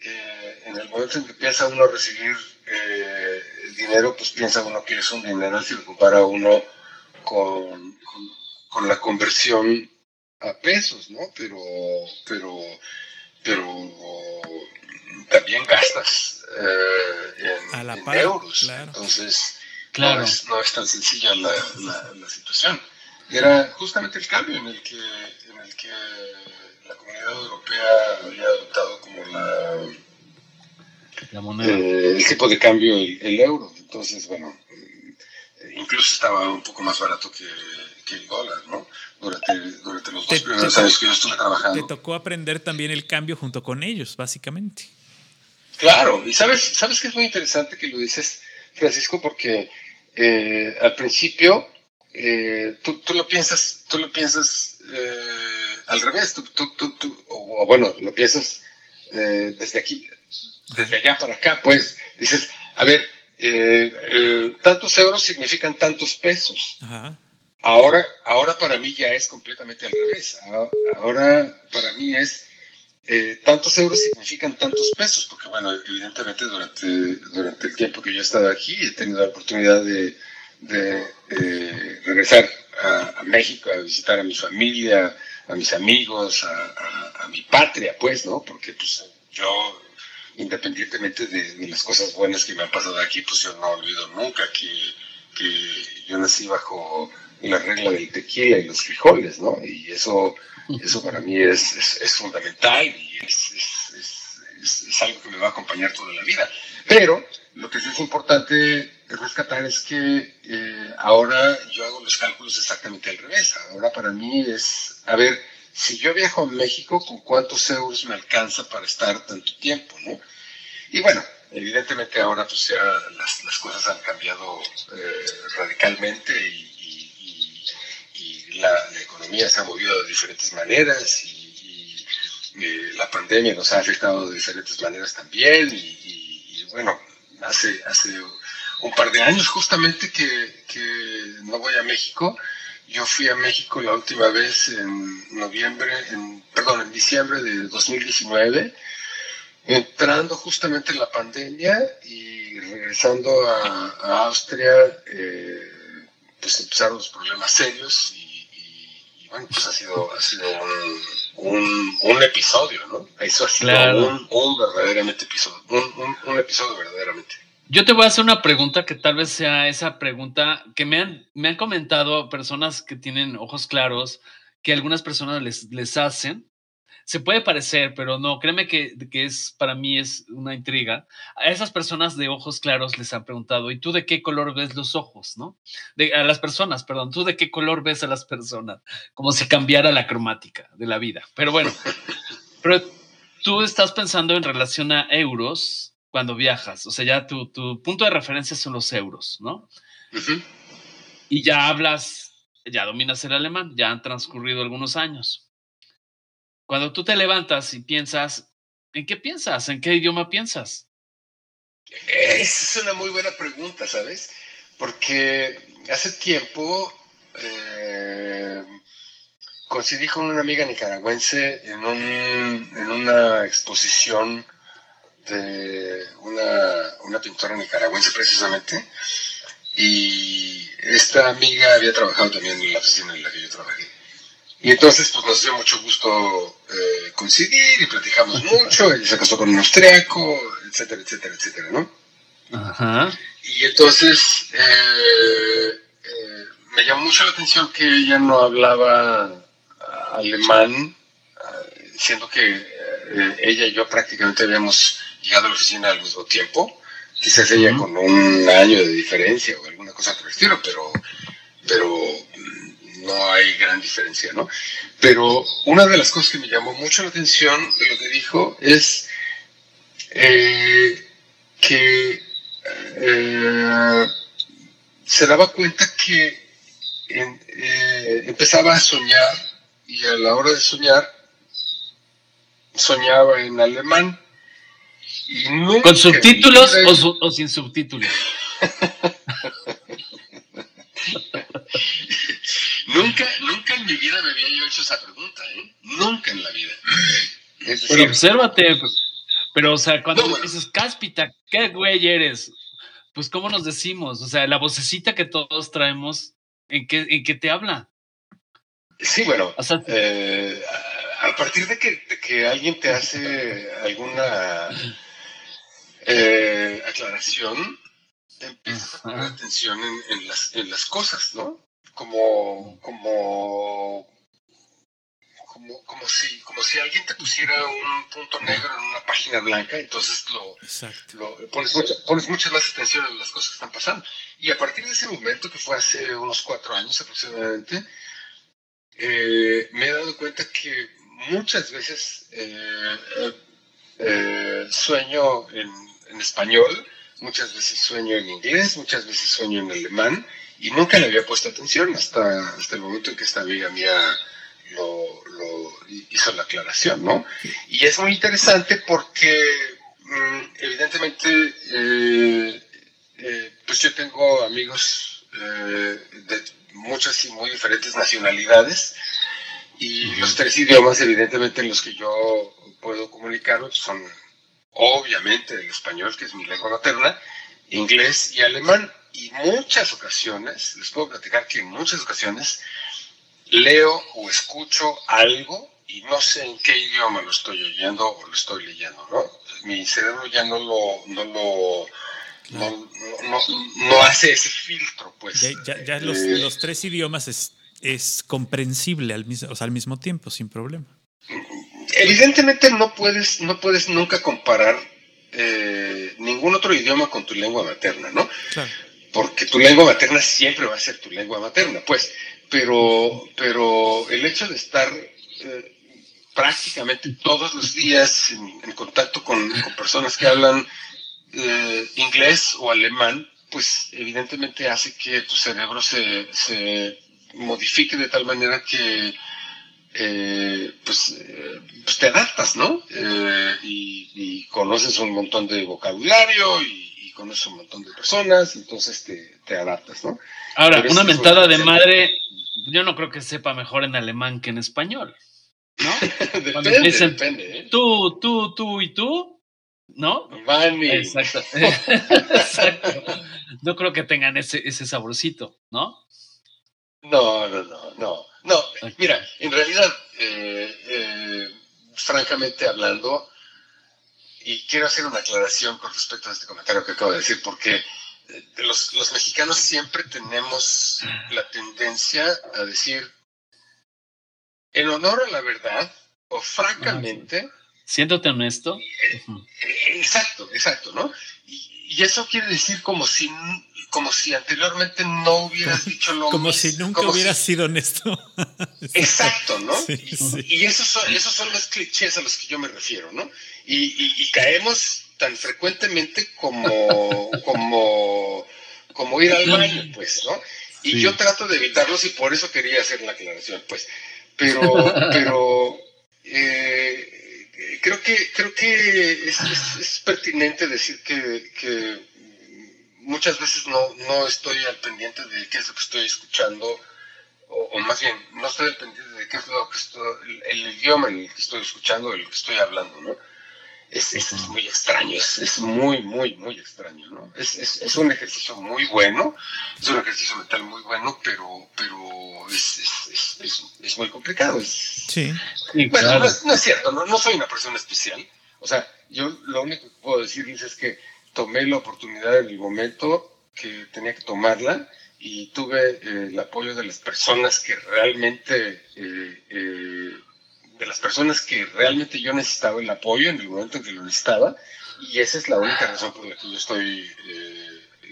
eh, en el momento en que piensa uno recibir eh, el dinero, pues piensa uno que es un dinero si lo compara uno con, con, con la conversión a pesos, ¿no? Pero, pero, pero también gastas eh, en, A la en par, euros. claro. Entonces, Claro. no, es, no es tan sencilla la, la, la situación. Era justamente el cambio en el que, en el que la comunidad europea había adoptado como la, La moneda. eh, el tipo de cambio, el, el euro. Entonces, bueno, eh, incluso estaba un poco más barato que, que el dólar, ¿no? Durante, durante los dos Te- primeros te- años que yo estuve Te trabajando. tocó aprender también el cambio junto con ellos, básicamente. Claro, y sabes, sabes que es muy interesante que lo dices, Francisco, porque eh, al principio eh, tú, tú lo piensas, tú lo piensas eh, al revés, tú, tú, tú, tú- o, bueno, lo piensas eh, desde aquí, desde allá para acá, pues dices, a ver, tantos euros significan tantos pesos. Ajá. Ahora, ahora para mí ya es completamente al revés. Ahora para mí es eh, tantos euros significan tantos pesos, porque bueno, evidentemente durante, durante el tiempo que yo he estado aquí he tenido la oportunidad de, eh, regresar a, México a visitar a mi familia, a mis amigos, a mi patria, pues, ¿no? Porque pues yo, independientemente de, de las cosas buenas que me han pasado aquí, pues yo no olvido nunca que, que yo nací bajo la regla del tequila y los frijoles, ¿no? Y eso, eso para mí es, es, es fundamental y es, es- algo que me va a acompañar toda la vida. Pero lo que sí es importante rescatar es que eh, ahora yo hago los cálculos exactamente al revés. Ahora para mí es, a ver, si yo viajo a México, ¿con cuántos euros me alcanza para estar tanto tiempo, no? Y bueno, evidentemente ahora pues ya las, las cosas han cambiado eh, radicalmente y la, economía se ha movido de diferentes maneras y, eh, la pandemia nos ha afectado de diferentes maneras también y, bueno, hace, hace un par de años justamente que, no voy a México. Yo fui a México la última vez en noviembre, en, perdón, en diciembre de 2019 entrando justamente en la pandemia y regresando a, Austria, eh, pues empezaron los problemas serios y bueno, pues ha sido, ha sido un, un, episodio, ¿no? Eso ha sido un, un, verdaderamente episodio, un, un, episodio verdaderamente. Yo te voy a hacer una pregunta que tal vez sea esa pregunta que me han, me han comentado personas que tienen ojos claros, que algunas personas les, les hacen, se puede parecer, pero no, créeme que, que, es para mí es una intriga. A esas personas de ojos claros les han preguntado, ¿y tú de qué color ves los ojos, no? De, a las personas, perdón, ¿tú de qué color ves a las personas? Como si cambiara la cromática de la vida. Pero bueno, pero tú estás pensando en relación a euros cuando viajas, o sea, ya tu, tu punto de referencia son los euros, ¿no? Y ya hablas, ya dominas el alemán, ya han transcurrido algunos años. Cuando tú te levantas y piensas, ¿en qué piensas? ¿En qué idioma piensas? Esa es una muy buena pregunta, ¿sabes? Porque hace tiempo eh, coincidí con una amiga nicaragüense en, en una exposición de una, una pintora nicaragüense precisamente. Y esta amiga había trabajado también en la oficina en la que yo trabajé. Y entonces, pues nos dio mucho gusto eh, coincidir y platicamos mucho. Ella se casó con un austriaco, etcétera, etcétera, etcétera, ¿no? Ajá. Y entonces eh, eh, me llamó mucho la atención que ella no hablaba alemán, siendo que ella y yo prácticamente habíamos llegado a la oficina al mismo tiempo. Quizás ella con un año de diferencia o alguna cosa por el estilo, pero, pero no hay gran diferencia, ¿no? Pero una de las cosas que me llamó mucho la atención de lo que dijo es eh, que eh, se daba cuenta que eh, empezaba a soñar y a la hora de soñar soñaba en alemán. ¿Con subtítulos o, o sin subtítulos? Nunca, nunca en mi vida me había yo hecho esa pregunta, ¿eh? Nunca en la vida. pero obsérvate, pero o sea, cuando dices, Cáspita, ¿qué güey eres? Pues, ¿cómo nos decimos? O sea, la vocecita que todos traemos, ¿en qué, en qué te habla? Sí, bueno, eh, a partir de que, que, alguien te hace alguna eh, aclaración, empiezas a poner atención en, las, en las cosas, ¿no? Como, como, como, como, si, como si alguien te pusiera un punto negro en una página blanca, entonces lo, lo pones, pones mucha más atención a las cosas que están pasando. Y a partir de ese momento, que fue hace unos cuatro años aproximadamente, eh, me he dado cuenta que muchas veces eh, eh, sueño en, en, español, muchas veces sueño en inglés, muchas veces sueño en alemán, y nunca le había puesto atención hasta, hasta el momento en que esta amiga mía lo, hizo la aclaración, ¿no? Y es muy interesante porque mm, evidentemente eh, eh, pues yo tengo amigos eh, de muchas y muy diferentes nacionalidades y los tres idiomas evidentemente en los que yo puedo comunicarme son obviamente el español, que es mi lengua materna, inglés y alemán y muchas ocasiones, les puedo platicar que en muchas ocasiones leo o escucho algo y no sé en qué idioma lo estoy oyendo o lo estoy leyendo, ¿no? Mi cerebro ya no lo, no lo, no, hace ese filtro, pues. Ya, ya, los, eh, los, tres idiomas es, es comprensible al mismo, o sea, al mismo tiempo, sin problema. Evidentemente no puedes, no puedes nunca comparar eh, ningún otro idioma con tu lengua materna, ¿no? Claro porque tu lengua materna siempre va a ser tu lengua materna, pues, pero, pero el hecho de estar eh, prácticamente todos los días en, contacto con, personas que hablan eh, inglés o alemán, pues evidentemente hace que tu cerebro se, se modifique de tal manera que eh, pues, pues, te adaptas, ¿no? y, conoces un montón de vocabulario y conoces un montón de personas, entonces te, te adaptas, ¿no? Ahora, una mentada de madre, yo no creo que sepa mejor en alemán que en español, ¿no? depende, depende. ¿eh? Tú, tú, tú y tú, ¿no? Vani. Exacto. Exacto. No creo que tengan ese, ese saborcito, ¿no? No, no, no, no. No, mira, en realidad, eh, eh, francamente hablando, y quiero hacer una aclaración con respecto a este comentario que acabo de decir, porque eh, los, los mexicanos siempre tenemos la tendencia a decir, en honor a la verdad, o francamente... Siéndote honesto. Exacto, exacto, ¿no? Y, eso quiere decir como si como si anteriormente no hubieras dicho lo Como si nunca hubieras sido honesto. Exacto, ¿no? Y esos son, esos son los clichés a los que yo me refiero, ¿no? Y, caemos tan frecuentemente como, como, como ir al baño, pues, ¿no? Y yo trato de evitarlos y por eso quería hacer la aclaración, pues. Pero, pero eh, creo que, creo que es, pertinente decir que, que muchas veces no, no estoy al pendiente de qué es lo que estoy escuchando, o, más bien, no estoy al pendiente de qué es lo que estoy, el, idioma en el que estoy escuchando, el que estoy hablando, ¿no? Es, es, muy extraño, es, es, muy, muy, muy extraño, ¿no? Es, es, un ejercicio muy bueno, es un ejercicio mental muy bueno, pero, pero es, muy complicado. sí. Bueno, no, es cierto, no, no soy una persona especial. O sea, yo lo único que puedo decir es que tomé la oportunidad en el momento que tenía que tomarla y tuve eh, el apoyo de las personas que realmente, eh, eh, de las personas que realmente yo necesitaba el apoyo en el momento en que lo necesitaba y esa es la única razón por la que yo estoy,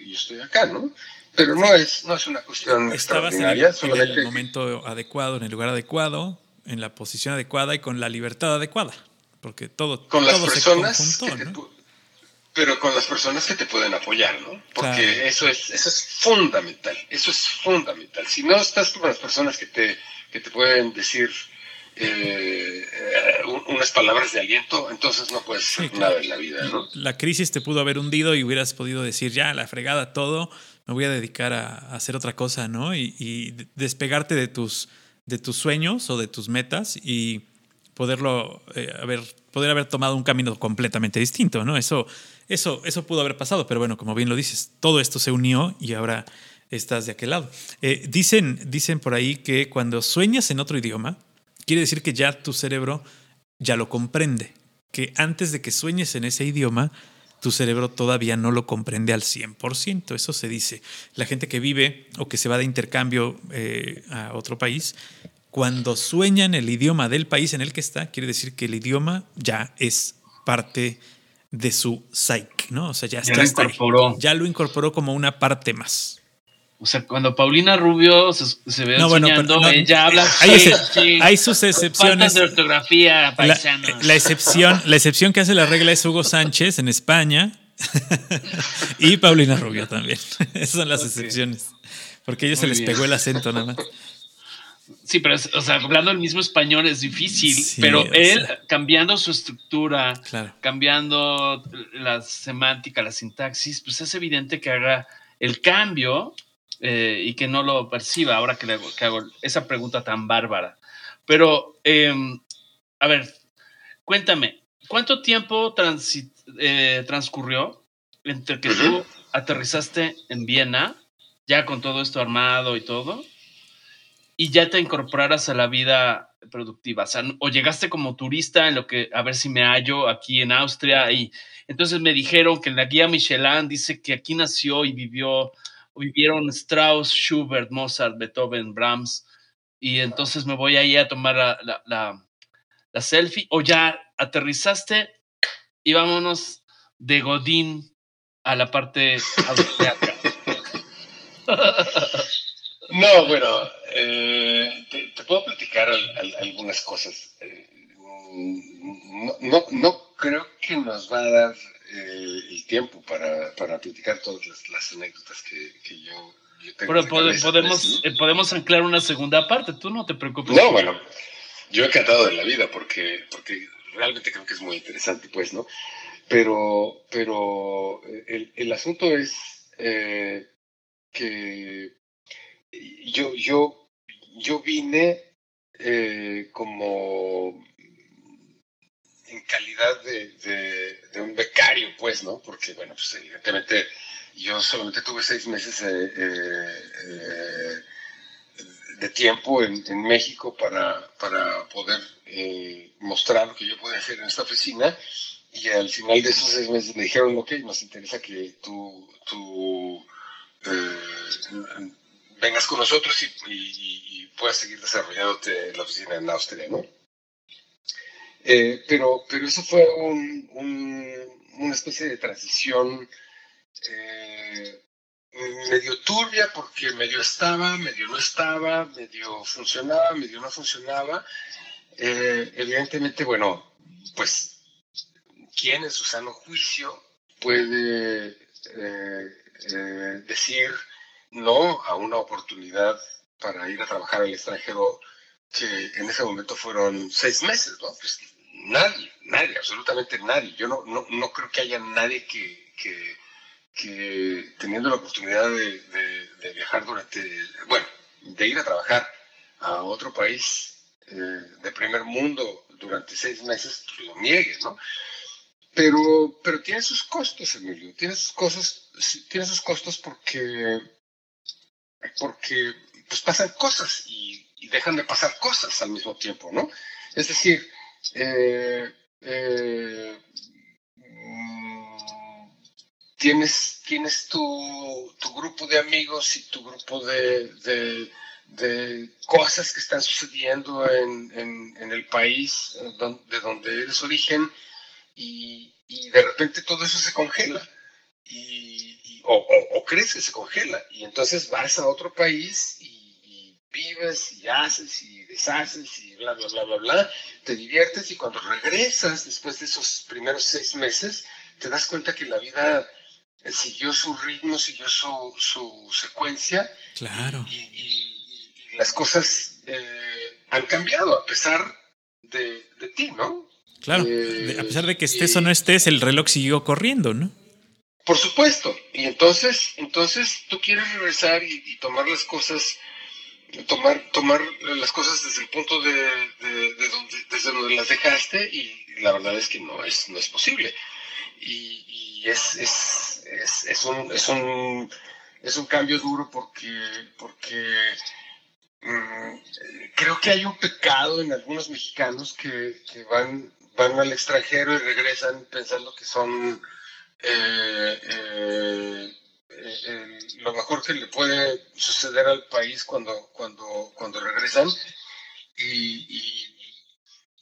yo estoy acá, ¿no? Pero no es, no es una cuestión extraordinaria, en el momento adecuado, en el lugar adecuado, en la posición adecuada y con la libertad adecuada, porque todo, con las personas se pero con las personas que te pueden apoyar, ¿no? Porque eso, es, eso es fundamental, eso es fundamental. Si no estás con las personas que te, que te pueden decir eh, unas palabras de aliento, entonces no puedes hacer nada en la vida, ¿no? La crisis te pudo haber hundido y hubieras podido decir, ya, la fregada todo, me voy a dedicar a, hacer otra cosa, ¿no? Y, despegarte de tus, de tus sueños o de tus metas y poderlo eh, haber, poder haber tomado un camino completamente distinto, ¿no? Eso eso, eso pudo haber pasado, pero bueno, como bien lo dices, todo esto se unió y ahora estás de aquel lado. Eh, dicen, dicen por ahí que cuando sueñas en otro idioma, quiere decir que ya tu cerebro ya lo comprende, que antes de que sueñes en ese idioma, tu cerebro todavía no lo comprende al 100%. Eso se dice. La gente que vive o que se va de intercambio eh, a otro país, cuando sueña en el idioma del país en el que está, quiere decir que el idioma ya es parte de su psyche, ¿no? O sea, ya, lo incorporó. Ya lo incorporó como una parte más. O sea, cuando Paulina Rubio se, ve no, soñando, ella habla hay, hay sus excepciones. De ortografía, la, excepción, la excepción que hace la regla es Hugo Sánchez en España y Paulina Rubio también. Esas son las excepciones. Porque a ellos se les pegó el acento nada más. Sí, pero, o sea, hablando el mismo español es difícil, pero él cambiando su estructura, cambiando la semántica, la sintaxis, pues es evidente que haga el cambio eh, y que no lo perciba ahora que, le, hago esa pregunta tan bárbara. Pero, em, a ver, cuéntame, ¿cuánto tiempo eh, transcurrió entre que tú aterrizaste en Viena, ya con todo esto armado y todo? y ya te incorporaras a la vida productiva. O, sea, o llegaste como turista en lo que, a ver si me hallo aquí en Austria. Y entonces me dijeron que en la guía Michelin dice que aquí nació y vivió, vivieron Strauss, Schubert, Mozart, Beethoven, Brahms. Y entonces me voy ahí a tomar la, la, la selfie. O ya aterrizaste y vámonos de Godín a la parte austriaca. No, bueno, eh, te, puedo platicar algunas cosas. Eh, no, no, creo que nos va a dar eh, el tiempo para, para platicar todas las, anécdotas que, yo, tengo. Pero podemos, podemos anclar una segunda parte, tú no te preocupes. No, bueno, yo he encantado de la vida porque, porque realmente creo que es muy interesante, pues, ¿no? Pero, pero el, el asunto es que yo, yo, yo vine eh, como en calidad de, de, un becario, pues, ¿no? Porque, bueno, pues evidentemente yo solamente tuve seis meses eh, eh, de tiempo en, en, México para, para poder eh, mostrar lo que yo puedo hacer en esta oficina. Y al final de esos seis meses me dijeron, ok, nos interesa que tú, tú eh, vengas con nosotros y, y, puedas seguir desarrollándote en la oficina en Austria, ¿no? Eh, pero, pero eso fue un, una especie de transición eh, medio turbia porque medio estaba, medio no estaba, medio funcionaba, medio no funcionaba. Eh, evidentemente, bueno, pues, ¿quién en su sano juicio puede decir no a una oportunidad para ir a trabajar al extranjero que en ese momento fueron seis meses, ¿no? Pues nadie, nadie, absolutamente nadie. Yo no, no, no creo que haya nadie que, que, teniendo la oportunidad de, de, viajar durante, bueno, de ir a trabajar a otro país eh, de primer mundo durante seis meses, pues lo niegue, ¿no? Pero, pero tiene sus costos, Emilio, tiene sus cosas, tiene sus costos porque porque pues pasan cosas y, dejan de pasar cosas al mismo tiempo, ¿no? Es decir, eh, eh, mm, tienes, tienes tu, tu, grupo de amigos y tu grupo de, de, cosas que están sucediendo en, en, el país de donde eres origen y, de repente todo eso se congela. Y, o, crees que se congela y entonces vas a otro país y, vives y haces y deshaces y bla, bla, bla, bla, bla, te diviertes y cuando regresas después de esos primeros seis meses, te das cuenta que la vida siguió su ritmo, siguió su, su secuencia. Claro. Y, las cosas eh, han cambiado a pesar de, ti, ¿no? Claro, a pesar de que estés o no estés, el reloj siguió corriendo, ¿no? Por supuesto. Y entonces, entonces tú quieres regresar y, tomar las cosas, tomar, tomar las cosas desde el punto de, donde, desde donde las dejaste y la verdad es que no es, no es posible. Y, es, es, es, un, es, un, es un cambio duro porque, porque mm, creo que hay un pecado en algunos mexicanos que, que van, van al extranjero y regresan pensando que son eh, eh, eh, lo mejor que le puede suceder al país cuando, cuando, cuando regresan. Y,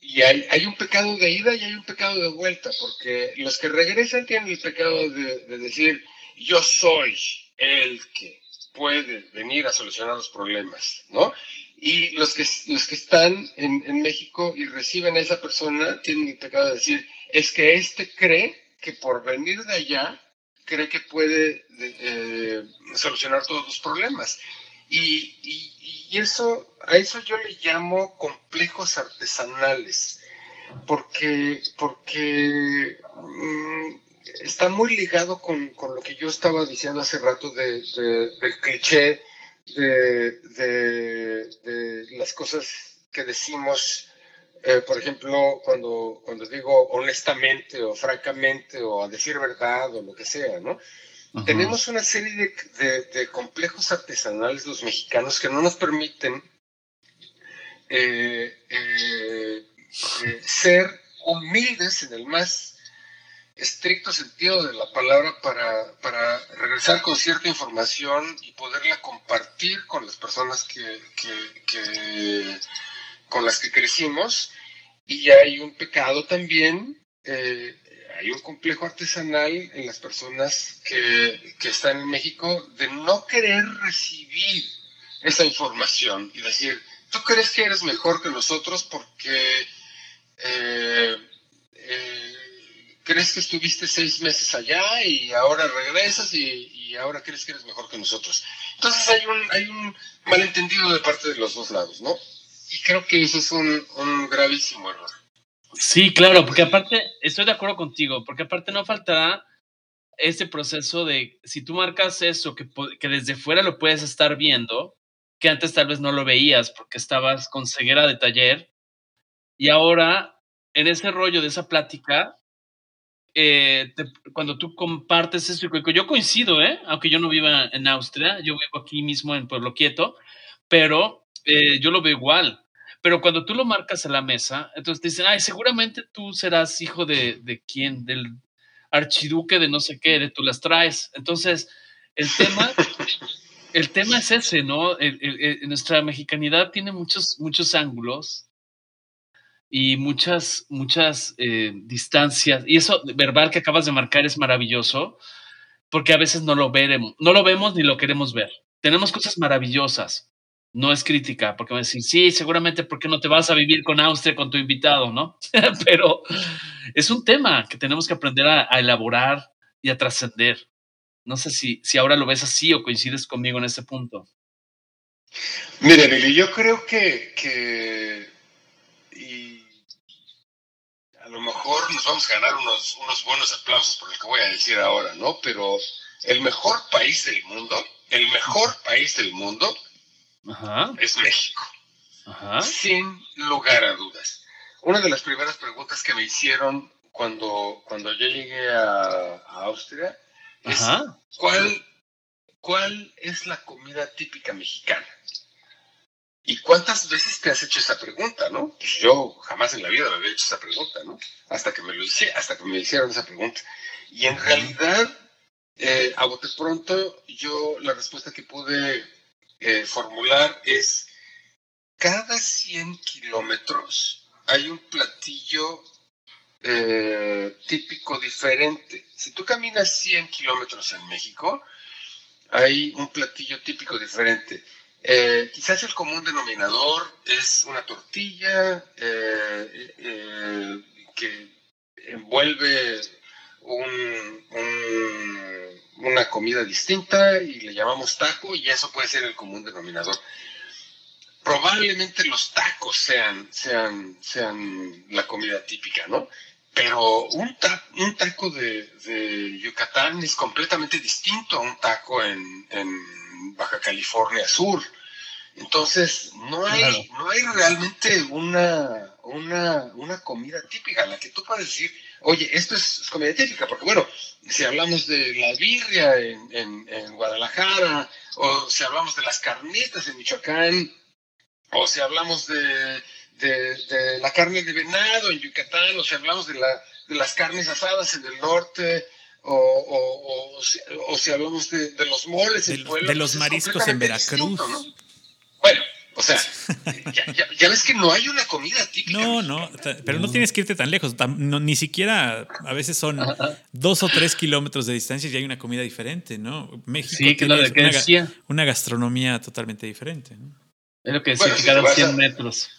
y, hay, hay, un pecado de ida y hay un pecado de vuelta, porque los que regresan tienen el pecado de, decir, yo soy el que puede venir a solucionar los problemas, ¿no? Y los que, los que están en, en México y reciben a esa persona tienen el pecado de decir, es que éste cree que por venir de allá cree que puede eh, solucionar todos los problemas. Y, y, eso, a eso yo le llamo complejos artesanales, porque, porque mm, está muy ligado con, con, lo que yo estaba diciendo hace rato de, del cliché de, de, las cosas que decimos eh, por ejemplo, cuando, cuando digo honestamente o francamente o a decir verdad o lo que sea, ¿no? Tenemos una serie de, de, complejos artesanales los mexicanos que no nos permiten eh, eh, ser humildes en el más estricto sentido de la palabra para, para, regresar con cierta información y poderla compartir con las personas que, que con las que crecimos y hay un pecado también, eh, hay un complejo artesanal en las personas que, que, están en México de no querer recibir esa información y decir, tú crees que eres mejor que nosotros porque eh, eh, crees que estuviste seis meses allá y ahora regresas y, y, ahora crees que eres mejor que nosotros. Entonces hay un, hay un malentendido de parte de los dos lados, ¿no? Y creo que eso es un, un gravísimo error. Sí, claro, porque aparte, estoy de acuerdo contigo, porque aparte no faltará ese proceso de, si tú marcas eso, que, que desde fuera lo puedes estar viendo, que antes tal vez no lo veías porque estabas con ceguera de taller, y ahora en ese rollo de esa plática, eh, cuando tú compartes eso, yo coincido, ¿eh? aunque yo no viva en Austria, yo vivo aquí mismo en Pueblo Quieto, pero eh, yo lo veo igual. Pero cuando tú lo marcas en la mesa, entonces te dicen, ay, seguramente tú serás hijo de, de quién, del archiduque de no sé qué, de tú las traes. Entonces, el tema, el tema es ese, ¿no? nuestra mexicanidad tiene muchos, muchos ángulos y muchas, muchas eh, distancias. Y eso verbal que acabas de marcar es maravilloso, porque a veces no lo veremos, no lo vemos ni lo queremos ver. Tenemos cosas maravillosas. No es crítica, porque a decir, sí, seguramente porque no te vas a vivir con Austria, con tu invitado, ¿no? Pero es un tema que tenemos que aprender a, elaborar y a trascender. No sé si, si ahora lo ves así o coincides conmigo en ese punto. Mire, Lili, yo creo que, que a lo mejor nos vamos a ganar unos, unos buenos aplausos por lo que voy a decir ahora, ¿no? Pero el mejor país del mundo, el mejor país del mundo es México. Sin lugar a dudas. Una de las primeras preguntas que me hicieron cuando, cuando yo llegué a, Austria es ¿cuál, ¿cuál es la comida típica mexicana? ¿Y cuántas veces te has hecho esa pregunta, no? Pues yo jamás en la vida me había hecho esa pregunta, ¿no? Hasta que me lo hice, hasta que me hicieron esa pregunta. Y en realidad, eh, a bote pronto, yo la respuesta que pude formular es, cada 100 kilómetros hay un platillo eh, típico diferente. Si tú caminas 100 kilómetros en México, hay un platillo típico diferente. Eh, quizás el común denominador es una tortilla eh, que envuelve una comida distinta y le llamamos taco y eso puede ser el común denominador. Probablemente los tacos sean, sean, sean la comida típica, ¿no? Pero un, taco de, Yucatán es completamente distinto a un taco en Baja California Sur. Entonces, no hay, no hay realmente una, una, comida típica en la que tú puedes decir, oye, esto es comida típica, porque bueno, si hablamos de la birria en, Guadalajara, o si hablamos de las carnitas en Michoacán, o si hablamos de, de, la carne de venado en Yucatán, o si hablamos de, la, de las carnes asadas en el norte, o, o, si, hablamos de, los moles de, de los mariscos en Veracruz. O sea, ya, ves que no hay una comida típica. No, no, pero no tienes que irte tan lejos. ni siquiera, a veces son dos o tres kilómetros de distancia y hay una comida diferente, ¿no? México tiene una, una, gastronomía totalmente diferente. ¿no? Es lo que decía, que cada 100 metros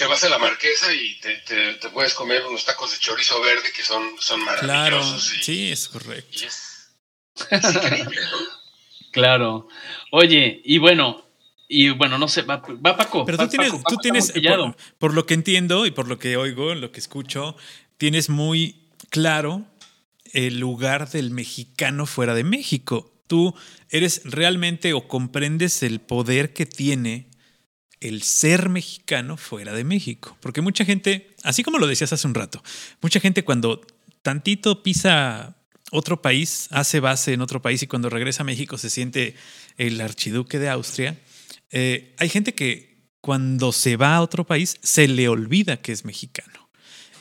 te vas a la marquesa y te, te, puedes comer unos tacos de chorizo verde que son, son maravillosos. Claro, sí, es correcto. es, increíble, Claro. Oye, y bueno, y bueno, no sé, va, Paco. Pero tú tienes, tú tienes por, lo que entiendo y por lo que oigo, lo que escucho, tienes muy claro el lugar del mexicano fuera de México. Tú eres realmente o comprendes el poder que tiene el ser mexicano fuera de México. Porque mucha gente, así como lo decías hace un rato, mucha gente cuando tantito pisa otro país, hace base en otro país y cuando regresa a México se siente el archiduque de Austria, eh, hay gente que cuando se va a otro país se le olvida que es mexicano.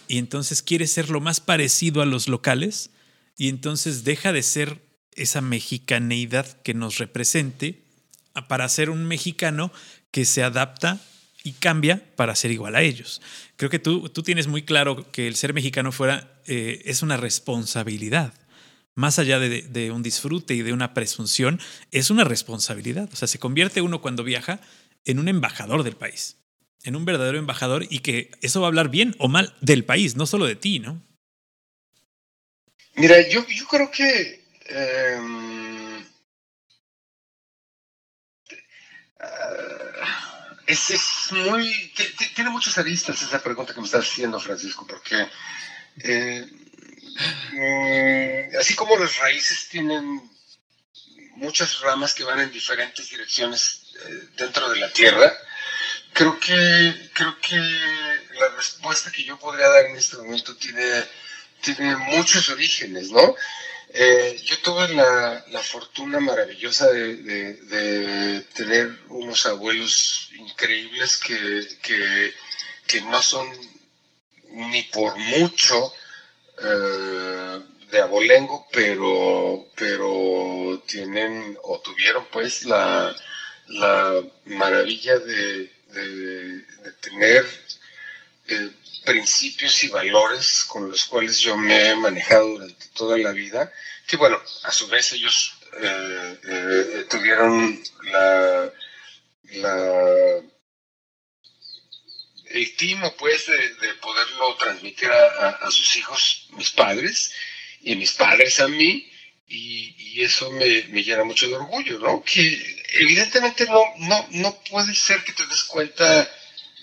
Y entonces quiere ser lo más parecido a los locales y entonces deja de ser esa mexicaneidad que nos represente para ser un mexicano que se adapta y cambia para ser igual a ellos. Creo que tú, tú tienes muy claro que el ser mexicano fuera eh, es una responsabilidad. Más allá de, un disfrute y de una presunción, es una responsabilidad. O sea, se convierte uno cuando viaja en un embajador del país, en un verdadero embajador y que eso va a hablar bien o mal del país, no solo de ti, ¿no? Mira, yo, yo creo que em, es, muy. Tiene muchas aristas esa pregunta que me estás haciendo, Francisco, porque eh, mm, así como las raíces tienen muchas ramas que van en diferentes direcciones eh, dentro de la Tierra, creo que, creo que la respuesta que yo podría dar en este momento tiene, tiene muchos orígenes, ¿no? Eh, yo tuve la, fortuna maravillosa de, tener unos abuelos increíbles que, que, no son ni por mucho eh, de abolengo, pero, pero tienen o tuvieron pues la, la maravilla de, tener eh, principios y valores con los cuales yo me he manejado durante toda la vida, que bueno, a su vez ellos eh, tuvieron la, el timo pues de, poderlo transmitir a, sus hijos, mis padres, y mis padres a mí, y, eso me, me, llena mucho de orgullo, ¿no? Que evidentemente no, no, no puede ser que te des cuenta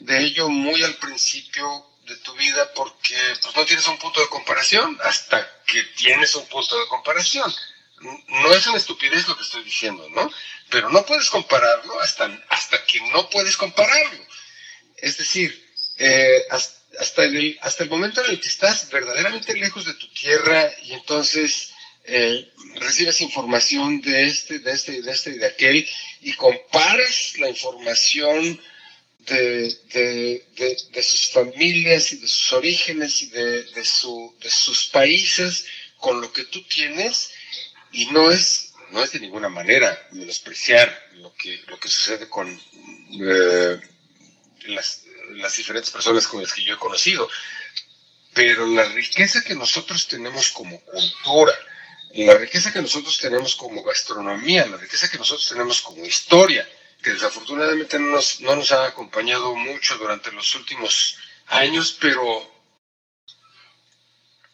de ello muy al principio de tu vida porque pues, no tienes un punto de comparación hasta que tienes un punto de comparación. No es una estupidez lo que estoy diciendo, ¿no? Pero no puedes compararlo hasta, hasta que no puedes compararlo. Es decir, eh, hasta, el, hasta el momento en el que estás verdaderamente lejos de tu tierra y entonces eh, recibes información de este, de este, de este y de aquel y comparas la información de, de, sus familias y de sus orígenes y de, su, de sus países con lo que tú tienes y no es, no es de ninguna manera menospreciar lo que, lo que sucede con eh, las, las diferentes personas con las que yo he conocido, pero la riqueza que nosotros tenemos como cultura, la riqueza que nosotros tenemos como gastronomía, la riqueza que nosotros tenemos como historia, que desafortunadamente no nos, no nos ha acompañado mucho durante los últimos años, pero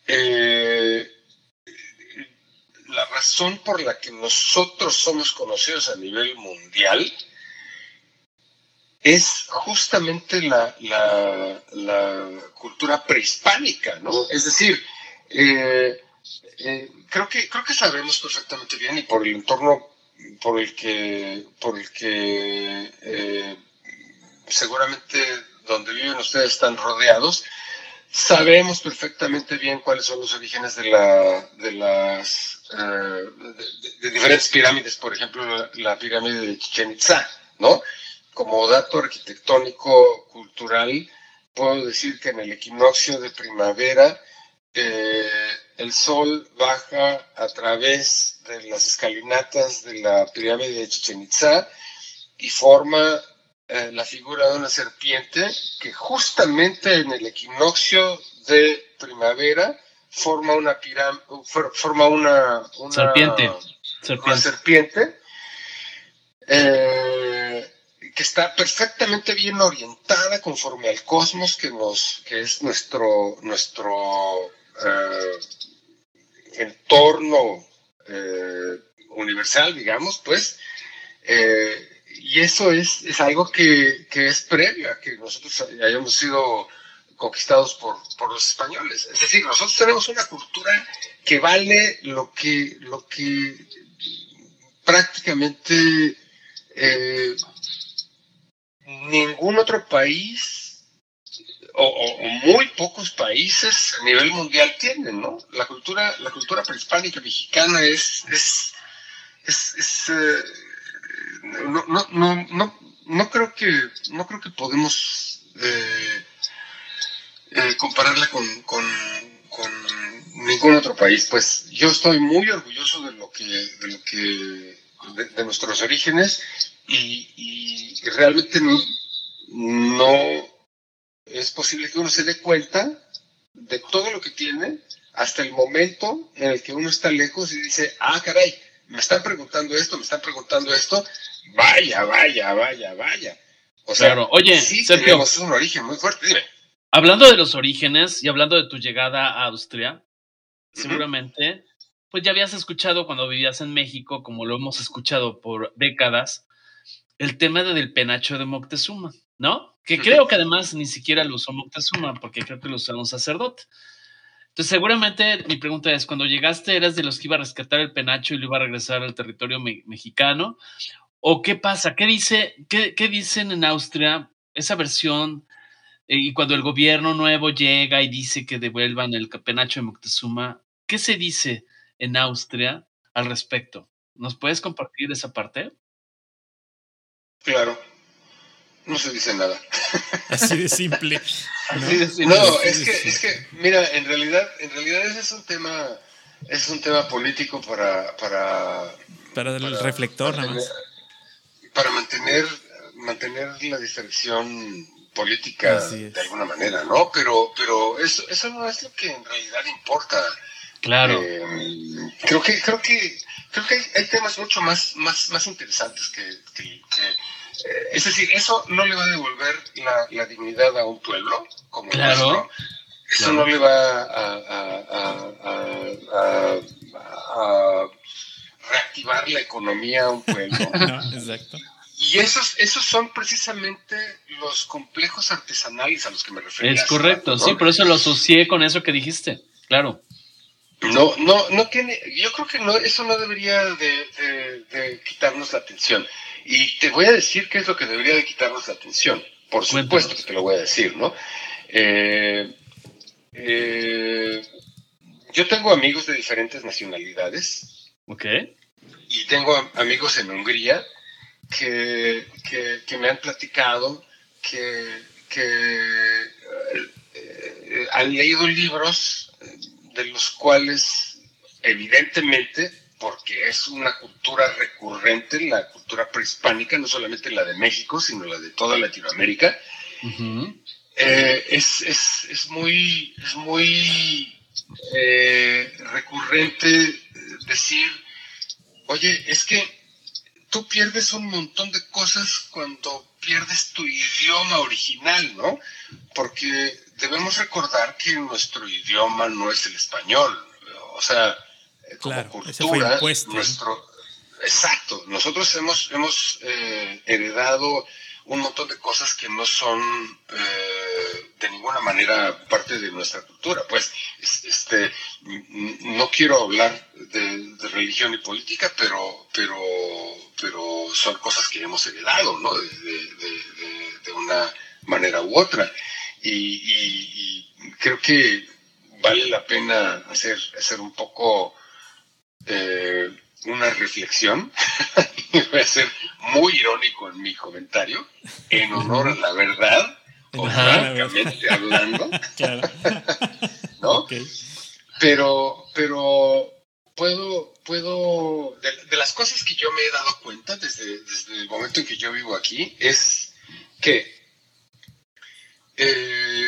eh, la razón por la que nosotros somos conocidos a nivel mundial es justamente la, cultura prehispánica, ¿no? Es decir, eh, eh, creo, que, creo que sabemos perfectamente bien y por el entorno por el que, por el que eh, seguramente donde viven ustedes están rodeados, sabemos perfectamente bien cuáles son los orígenes de, la, de las de, diferentes pirámides, por ejemplo la, pirámide de Chichen Itza, ¿no? Como dato arquitectónico cultural, puedo decir que en el equinoccio de primavera eh, el sol baja a través de las escalinatas de la pirámide de Chichen Itza y forma eh, la figura de una serpiente que justamente en el equinoccio de primavera forma una forma una, serpiente, serpiente, eh, que está perfectamente bien orientada conforme al cosmos que nos que es nuestro nuestro eh, entorno eh, universal, digamos, pues, eh, y eso es, es algo que, que, es previo a que nosotros hayamos sido conquistados por, por, los españoles. Es decir, nosotros tenemos una cultura que vale lo que, lo que prácticamente ningún otro país o, muy pocos países a nivel mundial tienen, ¿no? La cultura, la cultura prehispánica mexicana es, es, es, eh, no, no, no, no, no, creo que, no creo que podemos eh, eh, compararla con, con, con, ningún otro país. Pues yo estoy muy orgulloso de lo que, de lo que, de, nuestros orígenes y, y realmente no, no es posible que uno se dé cuenta de todo lo que tiene hasta el momento en el que uno está lejos y dice, ah, caray, me están preguntando esto, me están preguntando esto, vaya, vaya, vaya, vaya. O sea, claro. oye, sí tenemos un origen muy fuerte, dime. Hablando de los orígenes y hablando de tu llegada a Austria, seguramente, pues ya habías escuchado cuando vivías en México, como lo hemos escuchado por décadas, el tema del penacho de Moctezuma. ¿no? Que creo que además ni siquiera lo usó Moctezuma, porque creo que lo usó un sacerdote. Entonces, seguramente mi pregunta es, cuando llegaste, ¿eras de los que iba a rescatar el penacho y lo iba a regresar al territorio mexicano? ¿O qué pasa? ¿Qué, dice, qué, dicen en Austria esa versión? Eh, y cuando el gobierno nuevo llega y dice que devuelvan el penacho de Moctezuma, ¿qué se dice en Austria al respecto? ¿Nos puedes compartir esa parte? Claro. no se dice nada. Así de simple. No, es, que, es que, mira, en realidad, en realidad ese es un tema, es un tema político para, para, para el reflector nada más. Para mantener, mantener la distracción política de alguna manera, ¿no? Pero, pero eso, eso no es lo que en realidad importa. Claro. Eh, creo que, creo que, creo que hay, temas mucho más, más, más interesantes que, eh, es decir, eso no le va a devolver la, dignidad a un pueblo como claro. Eso no le va a, a, reactivar la economía a un pueblo. exacto. Y esos, esos son precisamente los complejos artesanales a los que me refiero. Es correcto, sí, por eso lo asocié con eso que dijiste, claro. No, no, no tiene, yo creo que no, eso no debería de, quitarnos la atención. Y te voy a decir qué es lo que debería de quitarnos la atención. Por supuesto que te lo voy a decir, ¿no? Eh, eh, yo tengo amigos de diferentes nacionalidades. Ok. Y tengo amigos en Hungría que, me han platicado que, eh, han leído libros de los cuales evidentemente, porque es una cultura recurrente, la cultura prehispánica, no solamente la de México, sino la de toda Latinoamérica, eh, es, muy, es muy eh, recurrente decir, oye, es que tú pierdes un montón de cosas cuando pierdes tu idioma original, ¿no? Porque debemos recordar que nuestro idioma no es el español. O sea, como cultura, nuestro... Exacto, nosotros hemos, hemos eh, heredado un montón de cosas que no son eh, de ninguna manera parte de nuestra cultura. Pues este, no quiero hablar de, religión y política, pero, pero, pero son cosas que hemos heredado, ¿no? De, una manera u otra. Y, creo que vale la pena hacer, hacer un poco eh, una reflexión, voy a ser muy irónico en mi comentario, en honor a la verdad, o francamente hablando, ¿no? Pero, pero puedo, puedo, de, las cosas que yo me he dado cuenta desde, desde el momento en que yo vivo aquí, es que eh,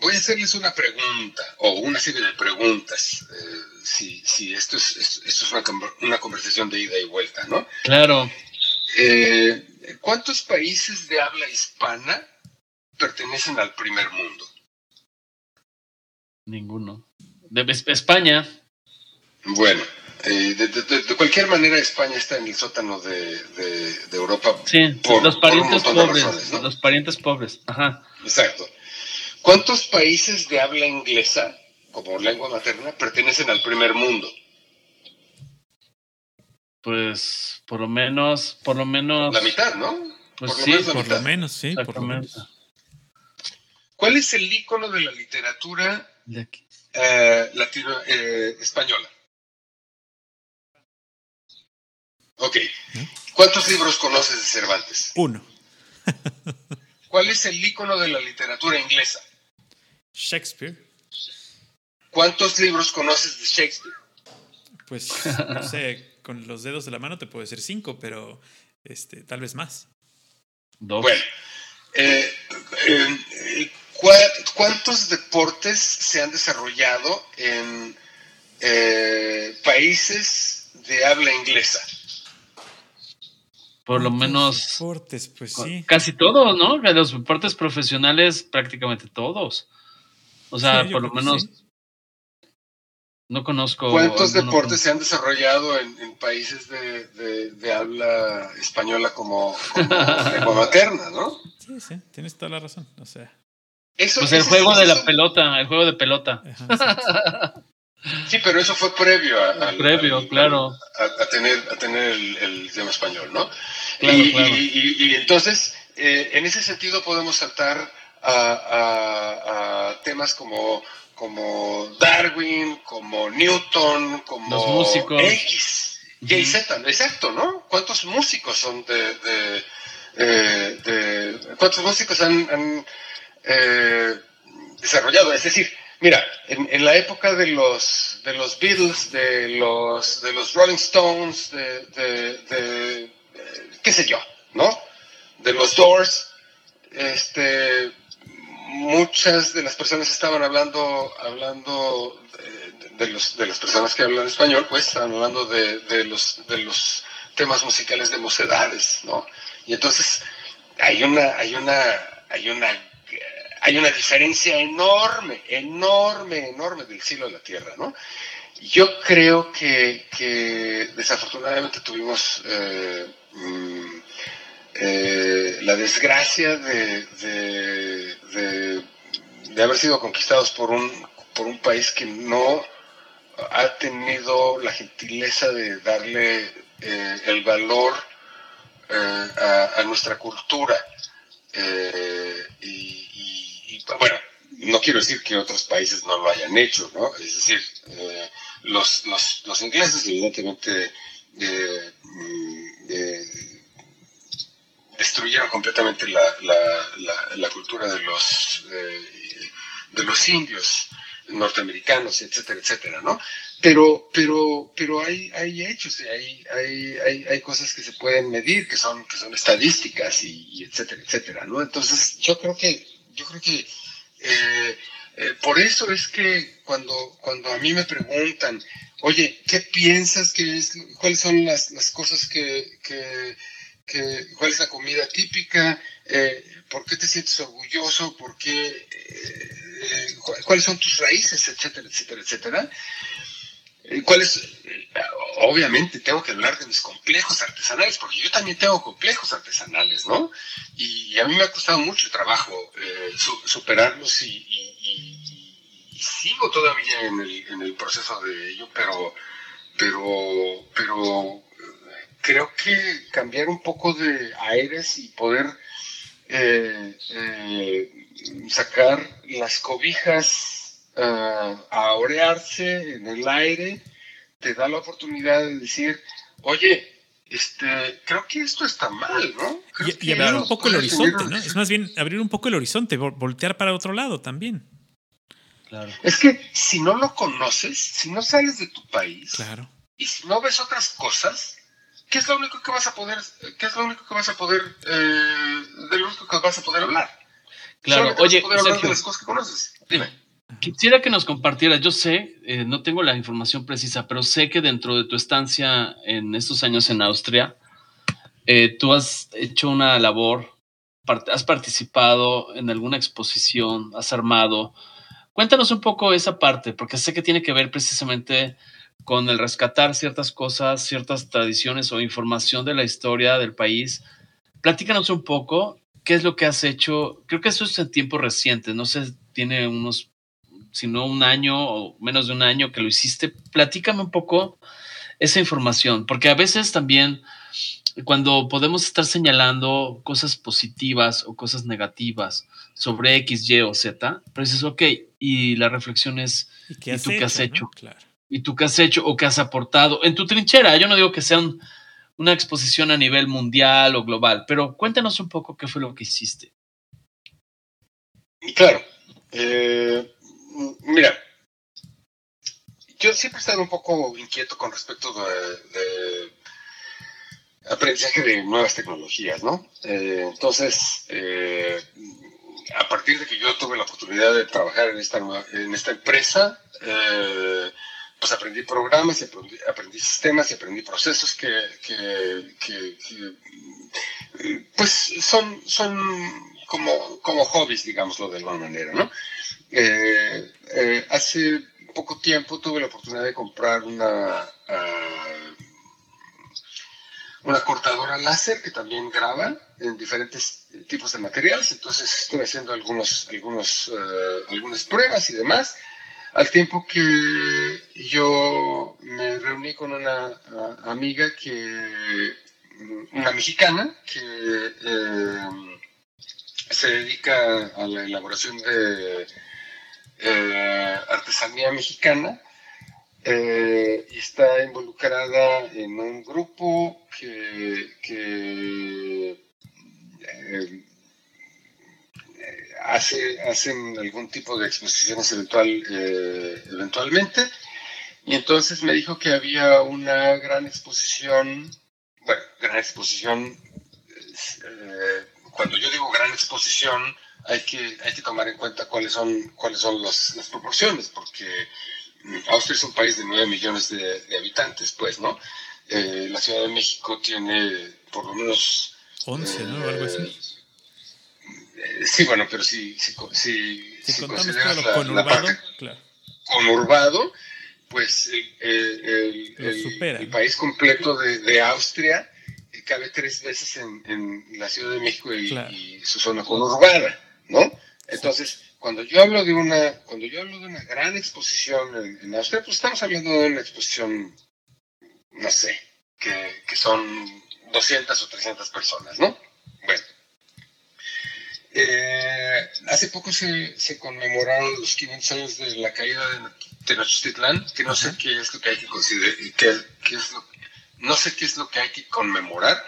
voy a hacerles una pregunta o una serie de preguntas. Eh, si, si esto es, esto es una, una, conversación de ida y vuelta, ¿no? Claro. Eh, ¿Cuántos países de habla hispana pertenecen al primer mundo? Ninguno. De España. Bueno, eh, de, cualquier manera España está en el sótano de, Europa. Sí, por, los parientes pobres. Los parientes pobres, ajá. Exacto. ¿Cuántos países de habla inglesa, como lengua materna, pertenecen al primer mundo? Pues por lo menos, por lo menos. La mitad, ¿no? Pues sí, por lo menos, sí, por lo menos. ¿Cuál es el icono de la literatura eh, latino, eh, española? Ok. ¿Cuántos libros conoces de Cervantes? Uno. ¿Cuál es el icono de la literatura inglesa? Shakespeare. ¿Cuántos libros conoces de Shakespeare? Pues, no sé, con los dedos de la mano te puedo decir cinco, pero este, tal vez más. Dos. Bueno, eh, eh, ¿cuántos deportes se han desarrollado en eh, países de habla inglesa? Por lo menos. Deportes, pues sí. Casi todos, ¿no? Los deportes profesionales, prácticamente todos. O sea, por lo menos. No conozco. ¿Cuántos deportes se han desarrollado en, países de, habla española como, lengua materna, no? Sí, sí, tienes toda la razón. O sea. pues el juego de la pelota, el juego de pelota. sí, pero eso fue previo a, previo, claro. A, tener, a tener el, idioma español, ¿no? y, entonces, eh, en ese sentido podemos saltar a, temas como, como Darwin, como Newton, como Los músicos. X, Y, Z, exacto, ¿no? ¿Cuántos músicos son de, de, cuántos músicos han, eh, desarrollado. Es decir, mira, en, la época de los, de los Beatles, de los, de los Rolling Stones, de, qué sé yo, ¿no? De los Doors, este, muchas de las personas estaban hablando, hablando de, los, de las personas que hablan español, pues estaban hablando de, los, de los temas musicales de mocedades, ¿no? Y entonces hay una, hay una, hay una, hay una diferencia enorme, enorme, enorme del cielo a la tierra, ¿no? Yo creo que, desafortunadamente tuvimos eh, mm, eh, la desgracia de, de, haber sido conquistados por un, por un país que no ha tenido la gentileza de darle eh, el valor eh, a, nuestra cultura. y, bueno, no quiero decir que otros países no lo hayan hecho, ¿no? Es decir, los, los, ingleses evidentemente mm, destruyeron completamente la, la, cultura de los, de los indios norteamericanos, etcétera, etcétera, ¿no? Pero, pero, pero hay, hay hechos, hay, hay, hay, hay cosas que se pueden medir, que son, que son estadísticas y, etcétera, etcétera, ¿no? Entonces, yo creo que, yo creo que eh, eh, por eso es que cuando, cuando a mí me preguntan, oye, ¿qué piensas que es, cuáles son las, las cosas que, que cuál es la comida típica, eh, por qué te sientes orgulloso, por qué, cuáles son tus raíces, etcétera, etcétera, etcétera. Eh, ¿Cuáles? obviamente tengo que hablar de mis complejos artesanales, porque yo también tengo complejos artesanales, ¿no? Y, a mí me ha costado mucho trabajo superarlos y, sigo todavía en el, en el proceso de ello, pero, pero, pero creo que cambiar un poco de aires y poder eh, eh, sacar las cobijas eh, a orearse en el aire, te da la oportunidad de decir, oye, este, creo que esto está mal, ¿no? y, abrir un poco el horizonte, ¿no? Es más bien abrir un poco el horizonte, voltear para otro lado también. Claro. Es que si no lo conoces, si no sales de tu país, claro. y si no ves otras cosas, ¿qué es lo único que vas a poder, qué es lo único que vas a poder, eh, de lo único que vas a poder hablar? Claro, oye, poder hablar de las cosas que conoces. Dime. Quisiera que nos compartieras, yo sé, eh, no tengo la información precisa, pero sé que dentro de tu estancia en estos años en Austria, eh, tú has hecho una labor, has participado en alguna exposición, has armado. Cuéntanos un poco esa parte, porque sé que tiene que ver precisamente con el rescatar ciertas cosas, ciertas tradiciones o información de la historia del país. Platícanos un poco qué es lo que has hecho. Creo que eso es en tiempo reciente, no sé, tiene unos, si no un año o menos de un año que lo hiciste. Platícame un poco esa información, porque a veces también cuando podemos estar señalando cosas positivas o cosas negativas sobre X, Y o Z, pero dices, ok, y la reflexión es, ¿y, tú qué has hecho? Claro y tú qué has hecho o qué has aportado en tu trinchera. Yo no digo que sea una exposición a nivel mundial o global, pero cuéntanos un poco qué fue lo que hiciste. Claro. Eh, mira, yo siempre he estado un poco inquieto con respecto de, aprendizaje de nuevas tecnologías, ¿no? Eh, entonces, eh, a partir de que yo tuve la oportunidad de trabajar en esta, empresa, pues aprendí programas, y aprendí, sistemas y aprendí procesos que, pues son, son como, como hobbies, digámoslo de alguna manera, ¿no? Eh, eh, hace poco tiempo tuve la oportunidad de comprar una, ah, una cortadora láser que también graba en diferentes tipos de materiales, entonces estoy haciendo algunos, algunos, eh, algunas pruebas y demás. Al tiempo que yo me reuní con una amiga que, una mexicana, que se dedica a la elaboración de eh, artesanía mexicana eh, y está involucrada en un grupo que, hace, hacen algún tipo de exposiciones eventual, eh, eventualmente. Y entonces me dijo que había una gran exposición, bueno, gran exposición, eh, cuando yo digo gran exposición, hay que, hay que tomar en cuenta cuáles son, cuáles son las proporciones, porque Austria es un país de 9 millones de, habitantes, pues, ¿no? Eh, la Ciudad de México tiene por lo menos... 11, ¿no? Algo así. Eh, sí, bueno, pero si, si, si, si consideras la, conurbado, claro. conurbado, pues el, el, país completo de, de, Austria cabe tres veces en, en la Ciudad de México y, su zona conurbada, ¿no? Entonces, cuando yo hablo de una, cuando yo hablo de una gran exposición en, Austria, pues estamos hablando de una exposición, no sé, que, que son 200 o 300 personas, ¿no? Bueno. Eh, hace poco se, se, conmemoraron los 500 años de la caída de Tenochtitlán, que no sé qué es lo que hay que considerar, qué es lo, no sé qué es lo que hay que conmemorar,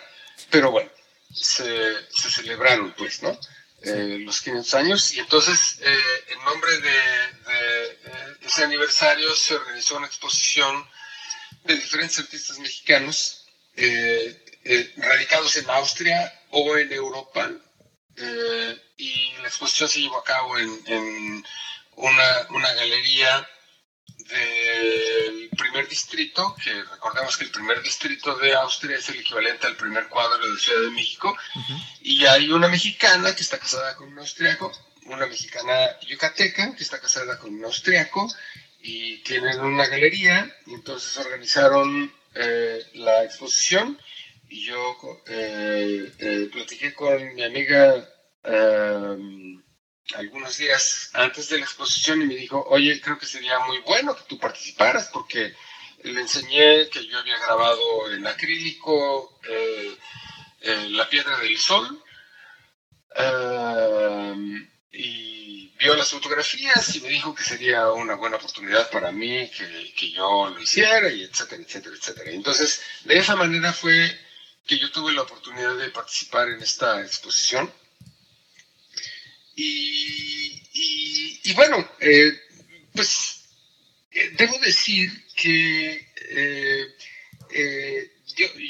pero bueno, se, se celebraron, pues, ¿no? Eh, los 500 años. Y entonces eh, en nombre de, eh, ese aniversario se organizó una exposición de diferentes artistas mexicanos radicados en Austria o en Europa. Y la exposición se llevó a cabo en, en una, una galería del primer distrito, que recordemos que el primer distrito de Austria es el equivalente al primer cuadro de Ciudad de México, y hay una mexicana que está casada con un austriaco, una mexicana yucateca que está casada con un austriaco, y tienen una galería, y entonces organizaron eh, la exposición, y yo eh, eh, platiqué con mi amiga algunos días antes de la exposición y me dijo, oye, creo que sería muy bueno que tú participaras porque le enseñé que yo había grabado en acrílico eh, eh, la piedra del sol um, y vio las fotografías y me dijo que sería una buena oportunidad para mí que, que yo lo hiciera y etcétera, etcétera, etcétera. Entonces, de esa manera fue que yo tuve la oportunidad de participar en esta exposición y, bueno, eh, pues eh, debo decir que eh,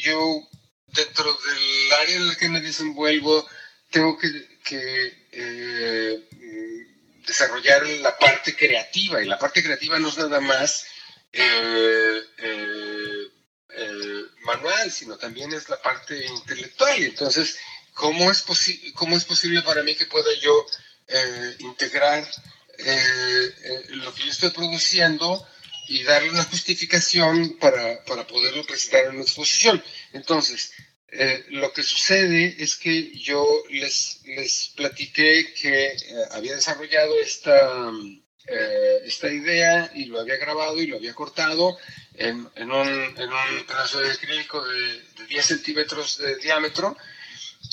yo, dentro del área en la que me desenvuelvo tengo que, desarrollar la parte creativa y la parte creativa no es nada más manual, sino también es la parte intelectual. Entonces, ¿cómo es, cómo es posible para mí que pueda yo eh, integrar eh, eh, lo que yo estoy produciendo y darle una justificación para, para poderlo presentar en una exposición? Entonces, lo que sucede es que yo les, les platiqué que había desarrollado esta, esta idea y lo había grabado y lo había cortado en, en, un, en un, pedazo de acrílico de, de 10 centímetros de diámetro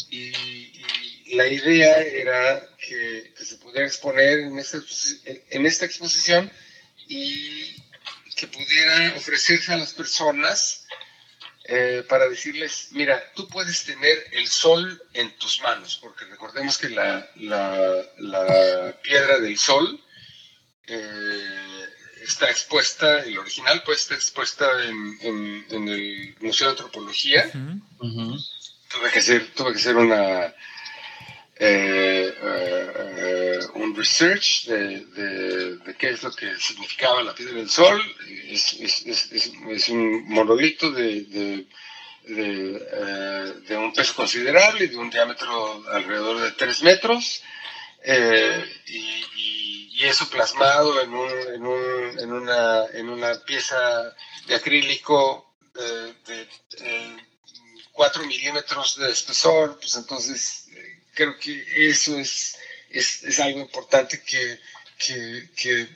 y, la idea era que, se pudiera exponer en esta, en esta exposición y que pudiera ofrecerse a las personas eh, para decirles, mira, tú puedes tener el sol en tus manos, porque recordemos que la, la, piedra del sol eh, está expuesta, el original pues está expuesta en, en, el Museo de Antropología tuve que hacer, tuve que hacer una, eh, eh, un research de, de, qué es lo que significaba la piedra del sol. Es, es, un monolito de, eh, de, un peso considerable, de un diámetro alrededor de 3 metros. Y, y, eso plasmado en, un, en, un, en, una, en una pieza de acrílico de 4 milímetros de espesor, pues entonces eh, creo que eso es, es, algo importante que, que,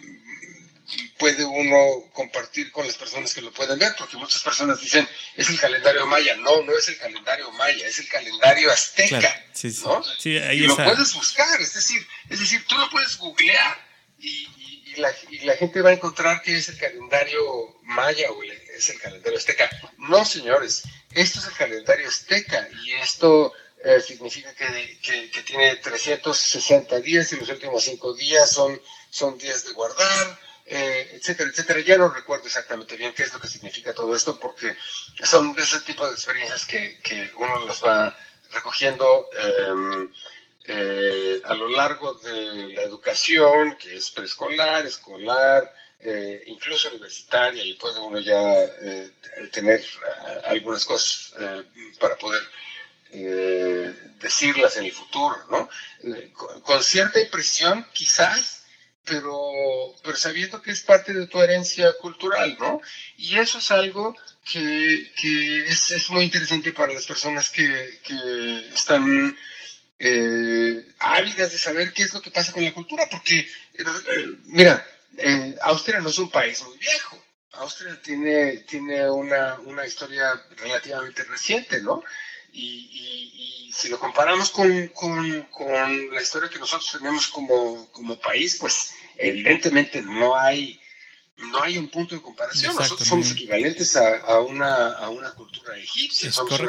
puede uno compartir con las personas que lo pueden ver, porque muchas personas dicen, es el calendario maya. No, no es el calendario maya, es el calendario azteca. sí, sí. ¿no? y lo puedes buscar, es decir, es decir, tú lo puedes googlear y, la, y, la, gente va a encontrar que es el calendario maya o es el calendario azteca. No, señores, esto es el calendario azteca y esto eh, significa que, que, tiene 360 días y los últimos 5 días son, son días de guardar, eh, etcétera, etcétera. Ya no recuerdo exactamente bien qué es lo que significa todo esto porque son ese tipo de experiencias que, que uno los va recogiendo em, eh, a lo largo de la educación, que es preescolar, escolar, eh, incluso universitaria, y puede uno ya eh, tener algunas cosas para poder decirlas en el futuro, ¿no? Con, cierta impresión, quizás, pero, pero sabiendo que es parte de tu herencia cultural, ¿no? Y eso es algo que, que es, es, muy interesante para las personas que, que están eh, ávidas de saber qué es lo que pasa con la cultura, porque, eh, mira, eh, Austria no es un país muy viejo. Austria tiene, tiene una, una historia relativamente reciente, ¿no? Y, y, si lo comparamos con, con, con, la historia que nosotros tenemos como, como país, pues evidentemente no hay, no hay un punto de comparación. Nosotros somos equivalentes a, a, una, a una cultura egipcia, somos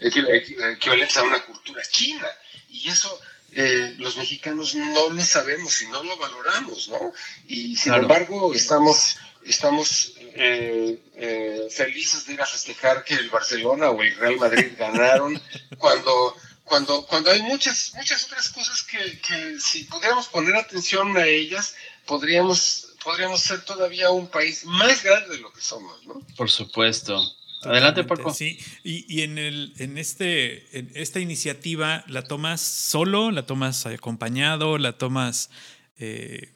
equivalentes a una cultura china. Y eso eh, los mexicanos no lo sabemos y no lo valoramos, ¿no? Y sin embargo estamos, estamos eh, eh, felices de ir a festejar que el Barcelona o el Real Madrid ganaron cuando cuando, cuando hay muchas, muchas otras cosas que, que, si pudiéramos poner atención a ellas, podríamos, podríamos ser todavía un país más grande de lo que somos, ¿no? Por supuesto. Adelante, Paco. Sí, y, y, en, el, en, este, en esta iniciativa, ¿la tomas solo? ¿La tomas acompañado? ¿La tomas, eh,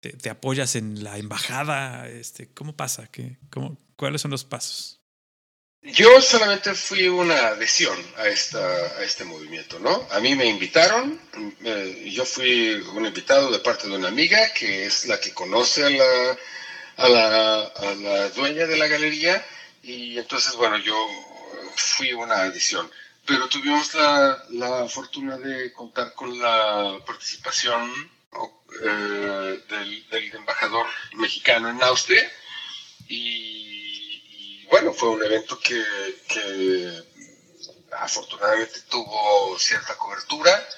te, apoyas en la embajada? Este, ¿Cómo pasa? ¿Qué, cómo, ¿Cuáles son los pasos? Yo solamente fui una adhesión a, esta, a este movimiento, ¿no? A mí me invitaron, eh, yo fui un invitado de parte de una amiga que es la que conoce a la, a la, a la dueña de la galería y entonces, bueno, yo fui una edición, pero tuvimos la, la fortuna de contar con la participación eh, del, del, embajador mexicano en Austria y, bueno, fue un evento que, que afortunadamente tuvo cierta cobertura.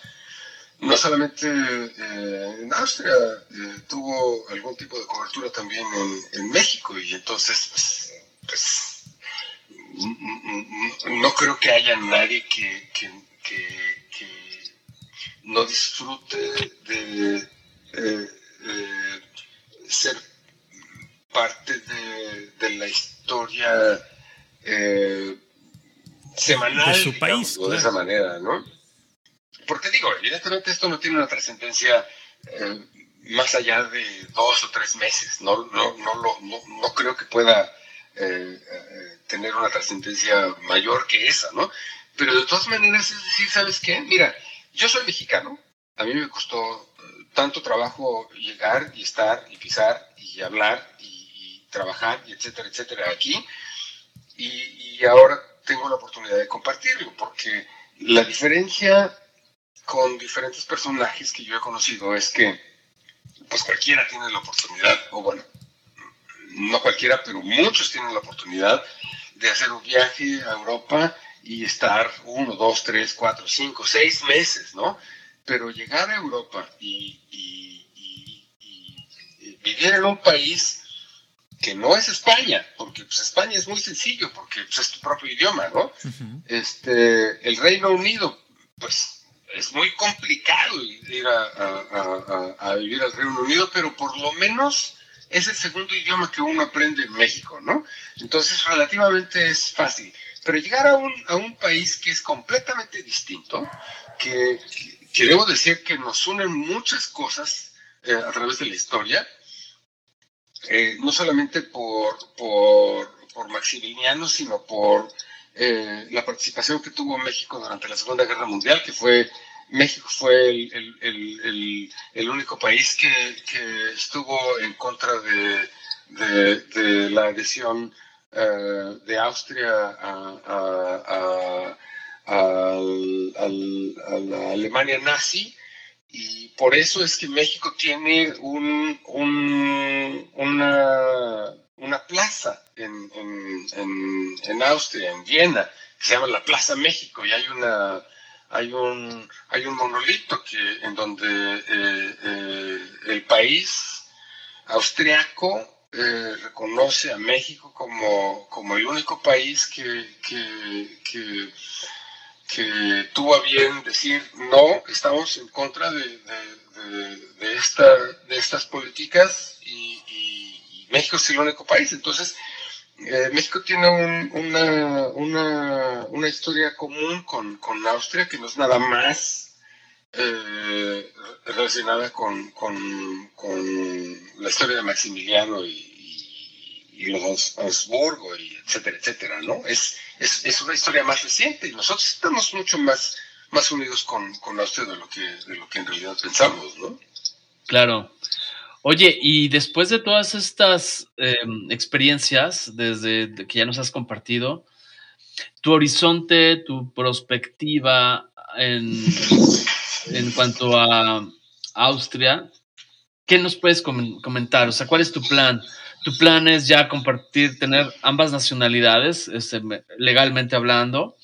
No solamente eh, en Austria, eh, tuvo algún tipo de cobertura también en, en México y entonces pues, pues no creo que haya nadie que, que, no disfrute de, ser parte de, la historia eh, semanal de su país de esa manera, ¿no? Porque digo, evidentemente esto no tiene una trascendencia eh, más allá de dos o tres meses, no, no, no, no, no creo que pueda eh, eh, tener una trascendencia mayor que esa, ¿no? Pero de todas maneras es decir, ¿sabes qué? Mira, yo soy mexicano, a mí me costó eh, tanto trabajo llegar y estar y pisar y hablar y, trabajar y etcétera, etcétera aquí, y, ahora tengo la oportunidad de compartirlo, porque la diferencia con diferentes personajes que yo he conocido es que pues cualquiera tiene la oportunidad, o bueno, no cualquiera, pero muchos tienen la oportunidad de hacer un viaje a Europa y estar uno, dos, tres, cuatro, cinco, seis meses, ¿no? Pero llegar a Europa y, vivir en un país que no es España, porque pues, España es muy sencillo, porque pues, es tu propio idioma, ¿no? este, el Reino Unido, pues es muy complicado ir a, vivir al Reino Unido, pero por lo menos es el segundo idioma que uno aprende en México, ¿no? Entonces, relativamente es fácil. Pero llegar a un, a un país que es completamente distinto, que, que, debo decir que nos unen muchas cosas eh, a través de la historia, eh, no solamente por, por, por, Maximiliano, sino por eh, la participación que tuvo México durante la Segunda Guerra Mundial, que fue México fue el, único país que, estuvo en contra de, la adhesión eh, de Austria a, la Alemania nazi. Y por eso es que México tiene un, una, una, plaza en, en, en, Austria, en Viena, que se llama la Plaza México y hay una hay un, hay un monolito que, en donde eh, eh, el país austriaco eh, reconoce a México como, como el único país que, que, tuvo a bien decir no, estamos en contra de, de, esta, de estas políticas y, y, México es el único país. Entonces, eh, México tiene una, una, una, historia común con, con, Austria que no es nada más eh, relacionada con, con, con, la historia de Maximiliano y, y, los Habsburgo, y etcétera, etcétera, ¿no? Es, es, es, una historia más reciente y nosotros estamos mucho más, más unidos con Austria de lo, que, de lo que en realidad pensamos, ¿no? Claro. Oye, y después de todas estas em, experiencias, desde que ya nos has compartido, tu horizonte, tu perspectiva en, en cuanto a Austria, ¿qué nos puedes comentar? O sea, ¿cuál es tu plan? ¿Tu plan es ya compartir, tener ambas nacionalidades, este, legalmente hablando?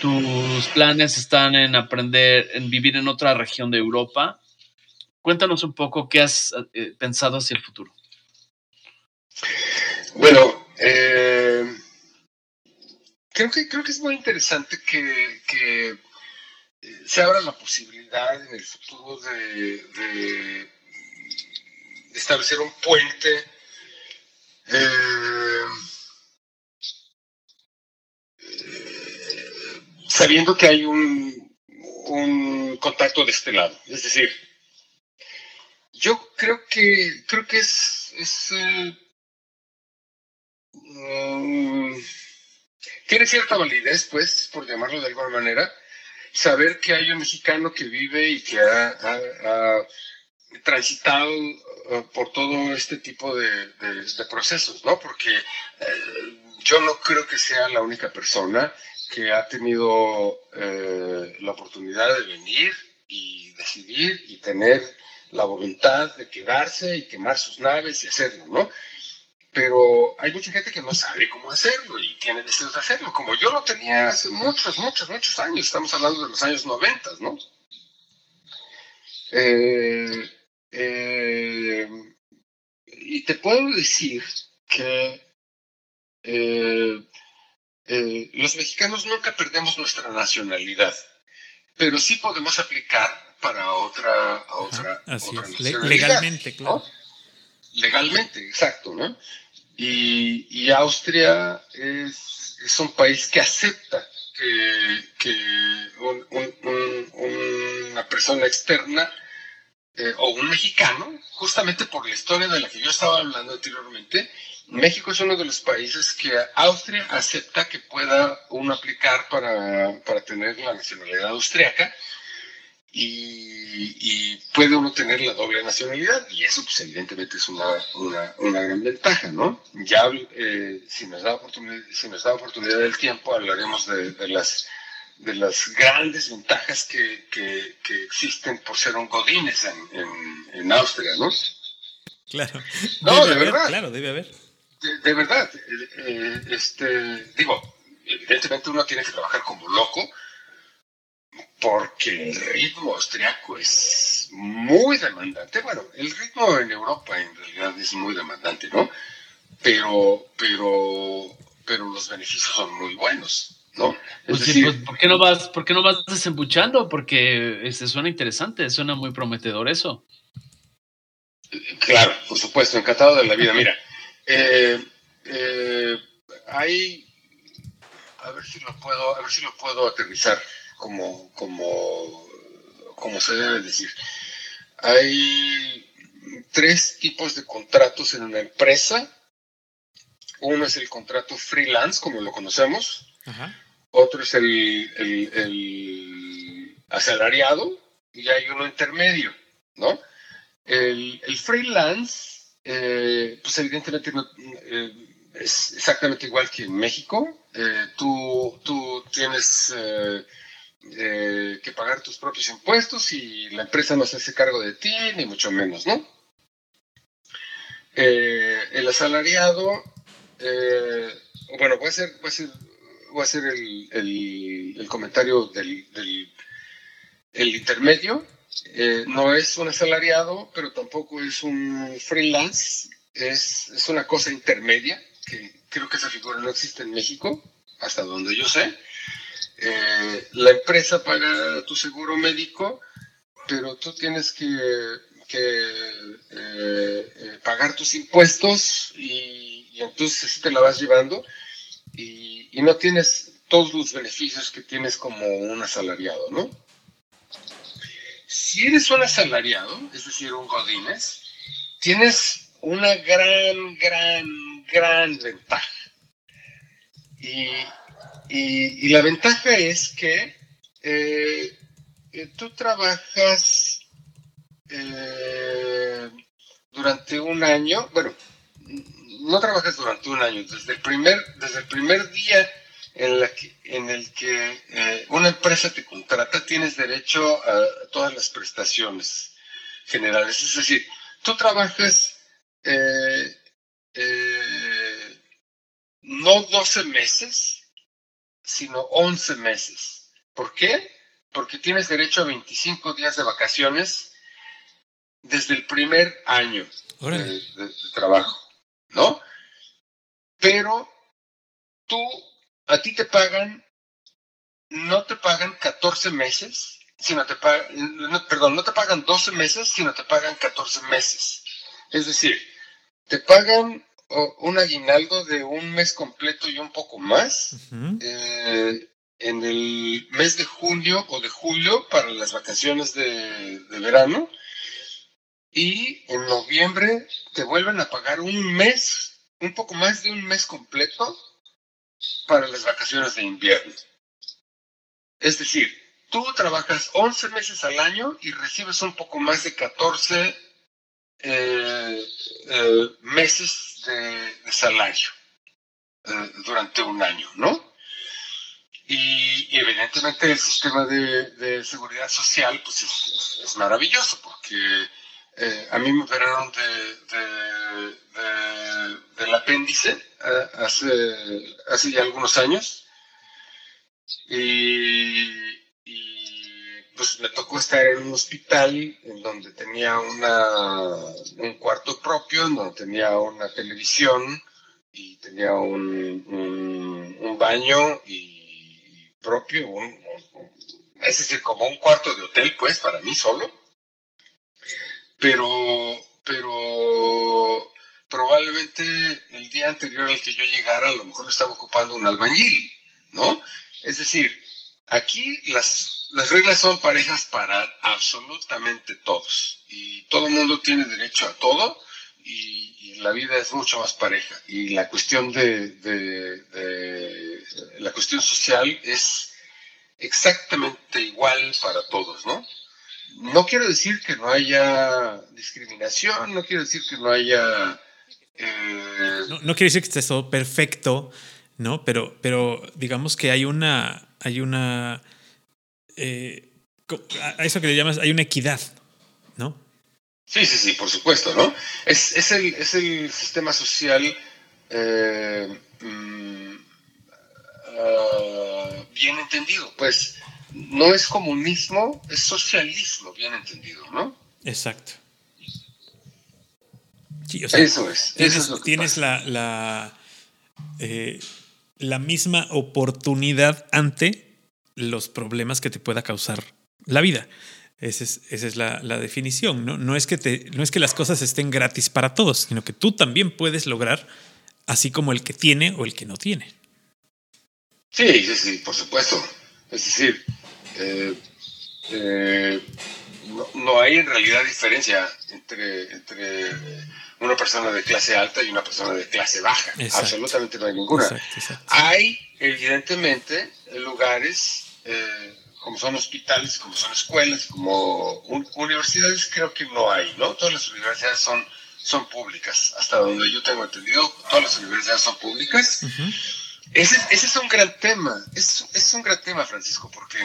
¿Tus planes están en aprender, en vivir en otra región de Europa? Cuéntanos un poco qué has eh, pensado hacia el futuro. Bueno, eh, creo, que, creo que es muy interesante que, eh, se abra la posibilidad en el futuro de, establecer un puente sabiendo que hay un, un contacto de este lado. Es decir, yo creo que creo que es, eh, mm, tiene cierta validez, pues, por llamarlo de alguna manera, saber que hay un mexicano que vive y que ha, transitado eh, por todo este tipo de, procesos, ¿no? Porque eh, yo no creo que sea la única persona que ha tenido la oportunidad de venir y decidir y tener la voluntad de quedarse y quemar sus naves y hacerlo, ¿no? Pero hay mucha gente que no sabe cómo hacerlo y tiene deseos de hacerlo, como yo lo tenía hace muchos, muchos, muchos años, estamos hablando de los años 90, ¿no? Eh, eh, y te puedo decir que eh, los mexicanos nunca perdemos nuestra nacionalidad, pero sí podemos aplicar para otra, otra, legalmente, claro. Legalmente, exacto, ¿no? Y, y Austria es, es, un país que acepta que, que una persona externa eh, o un mexicano, justamente por la historia de la que yo estaba hablando anteriormente, México es uno de los países que Austria acepta que pueda uno aplicar para, para tener la nacionalidad austriaca y, puede uno tener la doble nacionalidad y eso pues evidentemente es una, una, gran ventaja, ¿no? Ya eh, si, nos da oportunidad, si nos da oportunidad del tiempo hablaremos de, las de las grandes ventajas que, que, existen por ser un Godínez en, en, Austria, ¿no? Claro. No, de verdad. Claro, debe haber. De, verdad. Eh, eh, este, digo, evidentemente uno tiene que trabajar como loco, porque el ritmo austriaco es muy demandante. Bueno, el ritmo en Europa en realidad es muy demandante, ¿no? Pero, pero, pero los beneficios son muy buenos, ¿no? Pues sí, pues, ¿por qué no vas, por qué no vas desembuchando? Porque este, suena interesante, suena muy prometedor eso. Claro, por supuesto, encantado de la vida. Mira, eh, eh, hay, a ver si lo puedo, a ver si lo puedo aterrizar como, como, como se debe decir. Hay tres tipos de contratos en una empresa. Uno es el contrato freelance, como lo conocemos. Otro es el, el, asalariado y hay uno intermedio, ¿no? El, freelance, eh, pues evidentemente eh, es exactamente igual que en México. Eh, tú, tú tienes eh, que pagar tus propios impuestos y la empresa no se hace cargo de ti, ni mucho menos, ¿no? Eh, el asalariado, eh, bueno, ser, puede ser voy a hacer el, comentario del, el intermedio. Eh, no es un asalariado, pero tampoco es un freelance. Es, es una cosa intermedia, que creo que esa figura no existe en México, hasta donde yo sé. Eh, la empresa paga tu seguro médico, pero tú tienes que, eh, pagar tus impuestos y, entonces así te la vas llevando y, y, no tienes todos los beneficios que tienes como un asalariado, ¿no? Si eres un asalariado, es decir, un godines, tienes una gran, gran, gran ventaja. Y, y, la ventaja es que eh, eh, tú trabajas eh, durante un año, bueno, no trabajas durante un año, desde el primer, desde el primer día en, la en el que una empresa te contrata, tienes derecho a todas las prestaciones generales. Es decir, tú trabajas no 12 meses, sino 11 meses. ¿Por qué? Porque tienes derecho a 25 días de vacaciones desde el primer año de, trabajo, ¿no? Pero tú, a ti te pagan, no te pagan 14 meses, sino te pagan, perdón, no te pagan 12 meses, sino te pagan 14 meses. Es decir, te pagan un aguinaldo de un mes completo y un poco más eh, en el mes de junio o de julio para las vacaciones de, verano y en noviembre te vuelven a pagar un mes, un poco más de un mes completo para las vacaciones de invierno. Es decir, tú trabajas 11 meses al año y recibes un poco más de 14 eh, eh, meses de, salario eh, durante un año, ¿no? Y, evidentemente el sistema de, seguridad social pues es, maravilloso porque a mí me operaron de, del apéndice hace, hace ya algunos años y, pues me tocó estar en un hospital en donde tenía una, un cuarto propio, en donde tenía una televisión y tenía un, un, baño y propio, es decir, como un cuarto de hotel, pues, para mí solo. Pero, pero probablemente el día anterior al que yo llegara, a lo mejor estaba ocupando un albañil, ¿no? Es decir, aquí las las reglas son parejas para absolutamente todos y todo el mundo tiene derecho a todo y, la vida es mucho más pareja y la cuestión de, la cuestión social es exactamente igual para todos, ¿no? No quiero decir que no haya discriminación, no quiero decir que no haya... Eh, no, no quiere decir que esté todo perfecto, ¿no? Pero, pero digamos que hay una, hay una eh, a eso que le llamas, hay una equidad, ¿no? Sí, sí, sí, por supuesto, ¿no? Es, es, el, es el, sistema social eh, mm, ah, bien entendido, pues no es comunismo, es socialismo bien entendido, ¿no? Exacto. eso es. Tienes, la, la, eh, la misma oportunidad ante los problemas que te pueda causar la vida. Esa es, esa es la, definición. ¿no? No, es que te, no es que las cosas estén gratis para todos, sino que tú también puedes lograr, así como el que tiene o el que no tiene. Sí, sí, sí, por supuesto. Es decir, eh, eh, no, hay en realidad diferencia entre, entre una persona de clase alta y una persona de clase baja. Absolutamente no hay ninguna. Hay, evidentemente, lugares eh, como son hospitales, como son escuelas, como universidades, creo que no hay, ¿no? Todas las universidades son, son públicas, hasta donde yo tengo entendido, todas las universidades son públicas. ese, ese, es un gran tema, es, es un gran tema, Francisco, porque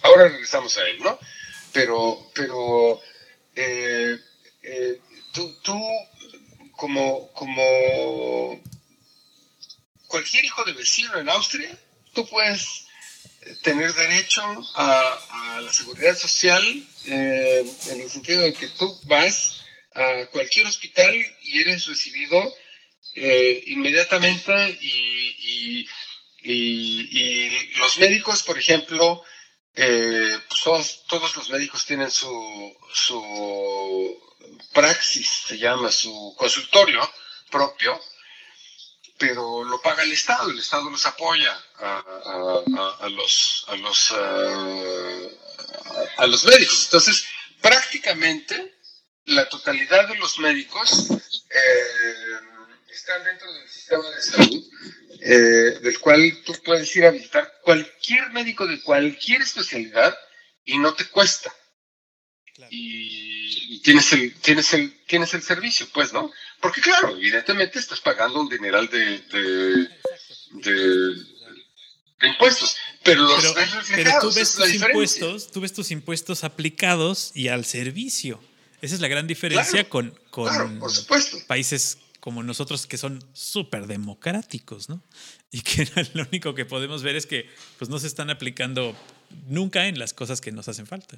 ahora regresamos a él, ¿no? Pero, pero eh, eh, tú, como, como cualquier hijo de vecino en Austria, tú puedes tener derecho a, la seguridad social eh, en el sentido de que tú vas a cualquier hospital y eres recibido eh, inmediatamente y, los médicos, por ejemplo, eh, pues todos, los médicos tienen su praxis, se llama su consultorio propio, pero lo paga el Estado, el Estado los apoya a, los, a, los, a, los médicos. Entonces, prácticamente la totalidad de los médicos eh, están dentro del sistema de salud, eh, del cual tú puedes ir a visitar cualquier médico de cualquier especialidad y no te cuesta. Y, tienes, el, tienes, el, tienes el servicio, pues, ¿no? Porque claro, evidentemente estás pagando un dineral de, de, impuestos, pero los tú ves tus impuestos, tú ves tus impuestos aplicados y al servicio. Esa es la gran diferencia con, con países como nosotros que son súper democráticos, ¿no? Y que lo único que podemos ver es que pues no se están aplicando nunca en las cosas que nos hacen falta.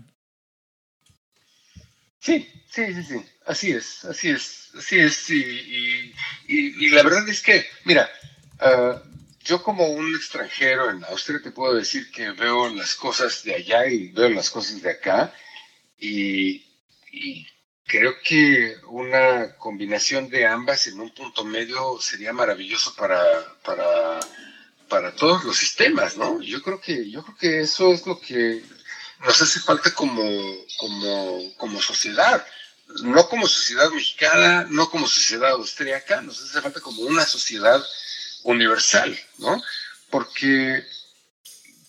Sí, sí, sí, sí, así es, así es, así es, y, y, la verdad es que, mira, ah, yo como un extranjero en Austria te puedo decir que veo las cosas de allá y veo las cosas de acá, y, creo que una combinación de ambas en un punto medio sería maravilloso para, para, para todos los sistemas, ¿no? Yo creo que, yo creo que eso es lo que nos hace falta como, como, como sociedad, no como sociedad mexicana, no como sociedad austríaca, nos hace falta como una sociedad universal, ¿no? Porque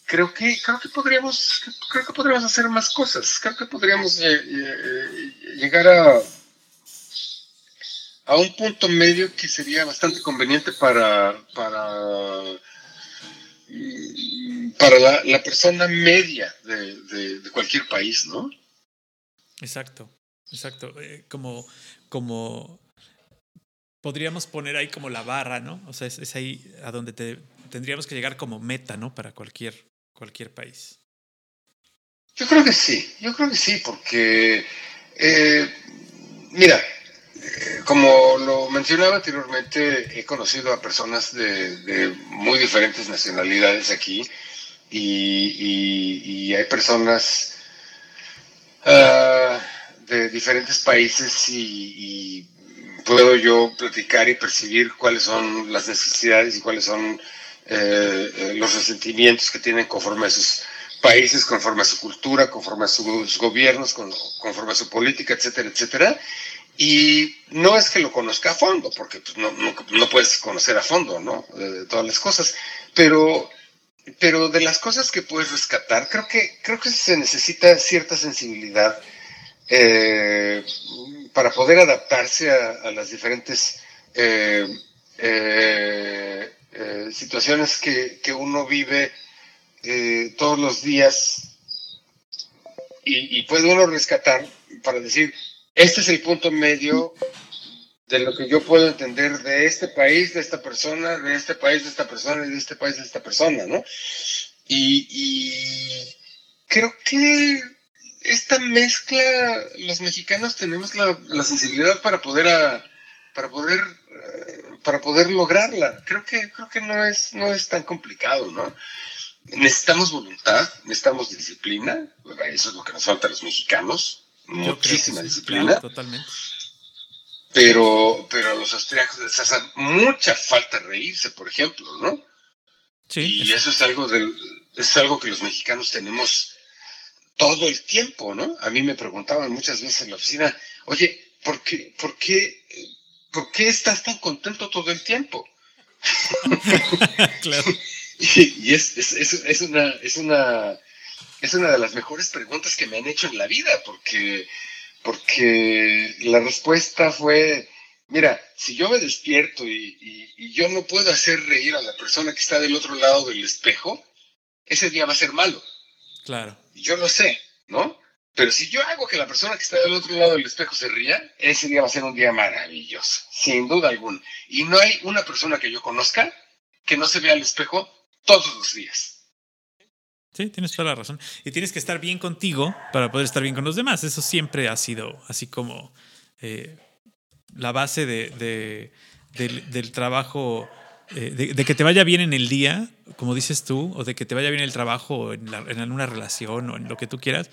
creo que, creo que podríamos, creo que podríamos hacer más cosas, creo que podríamos eh, eh, llegar a, a un punto medio que sería bastante conveniente para, para para la, persona media de, cualquier país, ¿no? Exacto, exacto. Eh, como, como podríamos poner ahí como la barra, ¿no? O sea, es, ahí a donde te, tendríamos que llegar como meta, ¿no? Para cualquier, cualquier país. Yo creo que sí, yo creo que sí, porque, eh, mira, como lo mencionaba anteriormente, he conocido a personas de, muy diferentes nacionalidades aquí y, hay personas ah, de diferentes países y, puedo yo platicar y percibir cuáles son las necesidades y cuáles son eh, eh, los resentimientos que tienen conforme a sus países, conforme a su cultura, conforme a sus gobiernos, conforme a su política, etcétera, etcétera. Y no es que lo conozca a fondo, porque pues, no, no, puedes conocer a fondo, ¿no? De, todas las cosas. Pero, pero de las cosas que puedes rescatar, creo que, creo que se necesita cierta sensibilidad eh, para poder adaptarse a, las diferentes eh, eh, situaciones que, que, uno vive todos los días. Y, y puede uno rescatar para decir, este es el punto medio de lo que yo puedo entender de este país, de esta persona, de este país, de esta persona y de este país, de esta persona, ¿no? Y, creo que esta mezcla, los mexicanos tenemos la, sensibilidad para poder, para poder, eh, para poder lograrla. Creo que, creo que no es, no es tan complicado, ¿no? Necesitamos voluntad, necesitamos disciplina, eso es lo que nos falta a los mexicanos, muchísima disciplina. totalmente. Pero, pero a los austriacos les hace mucha falta reírse, por ejemplo, ¿no? Sí. Y eso es algo del, es algo que los mexicanos tenemos todo el tiempo, ¿no? A mí me preguntaban muchas veces en la oficina, oye, ¿por qué, por qué, por qué estás tan contento todo el tiempo? claro. y, es, es, es, una, es una es una de las mejores preguntas que me han hecho en la vida, porque, porque la respuesta fue, mira, si yo me despierto y, yo no puedo hacer reír a la persona que está del otro lado del espejo, ese día va a ser malo. Claro. Yo lo sé, ¿no? Pero si yo hago que la persona que está del otro lado del espejo se ría, ese día va a ser un día maravilloso, sin duda alguna. Y no hay una persona que yo conozca que no se ve al espejo todos los días. Tienes toda la razón. Y tienes que estar bien contigo para poder estar bien con los demás. Eso siempre ha sido así como eh, la base de, del, trabajo, eh, de, que te vaya bien en el día, como dices tú, o de que te vaya bien el trabajo en, alguna relación o en lo que tú quieras.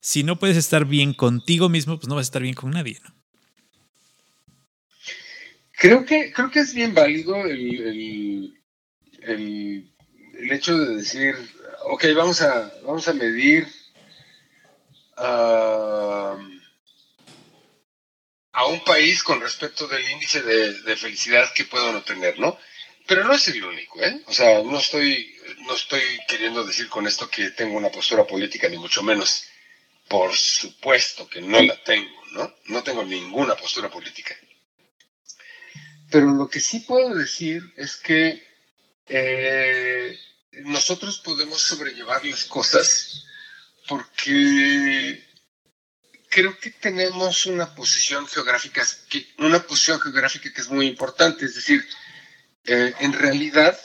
Si no puedes estar bien contigo mismo, pues no vas a estar bien con nadie. Creo que, creo que es bien válido el, el, el, hecho de decir, ok, vamos a, vamos a medir a un país con respecto del índice de, felicidad que puedan obtener, ¿no? Pero no es el único, ¿eh? O sea, no estoy, no estoy queriendo decir con esto que tengo una postura política, ni mucho menos. Por supuesto que no la tengo, ¿no? No tengo ninguna postura política. Pero lo que sí puedo decir es que eh, nosotros podemos sobrellevar las cosas porque creo que tenemos una posición geográfica, una posición geográfica que es muy importante. Es decir, eh, en realidad,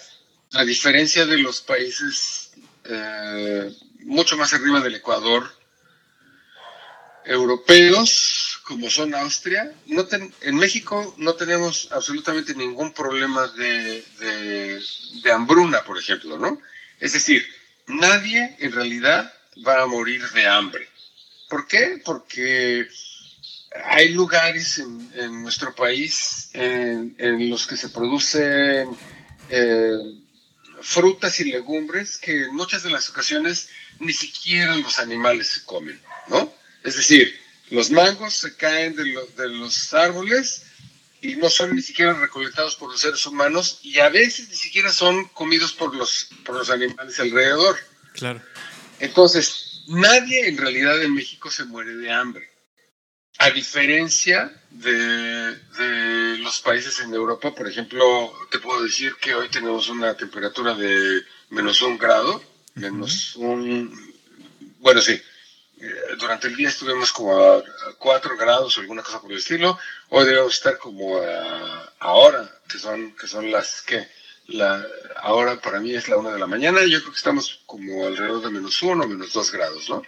a diferencia de los países eh, mucho más arriba del Ecuador, europeos, como son Austria, no en México no tenemos absolutamente ningún problema de, de, hambruna, por ejemplo, ¿no? Es decir, nadie en realidad va a morir de hambre. ¿Por qué? Porque hay lugares en, nuestro país en, los que se producen eh, frutas y legumbres que en muchas de las ocasiones ni siquiera los animales se comen. Es decir, los mangos se caen de, los árboles y no son ni siquiera recolectados por los seres humanos y a veces ni siquiera son comidos por los, por los animales alrededor. Claro. Entonces, nadie en realidad en México se muere de hambre. A diferencia de, de, los países en Europa, por ejemplo, te puedo decir que hoy tenemos una temperatura de menos un grado, menos un... Bueno, sí, durante el día estuvimos como a 4 grados o alguna cosa por el estilo. Hoy debemos estar como a, ahora, que son, que son las que la, ahora para mí es la 1 de la mañana. Yo creo que estamos como alrededor de menos 1 o menos 2 grados, ¿no?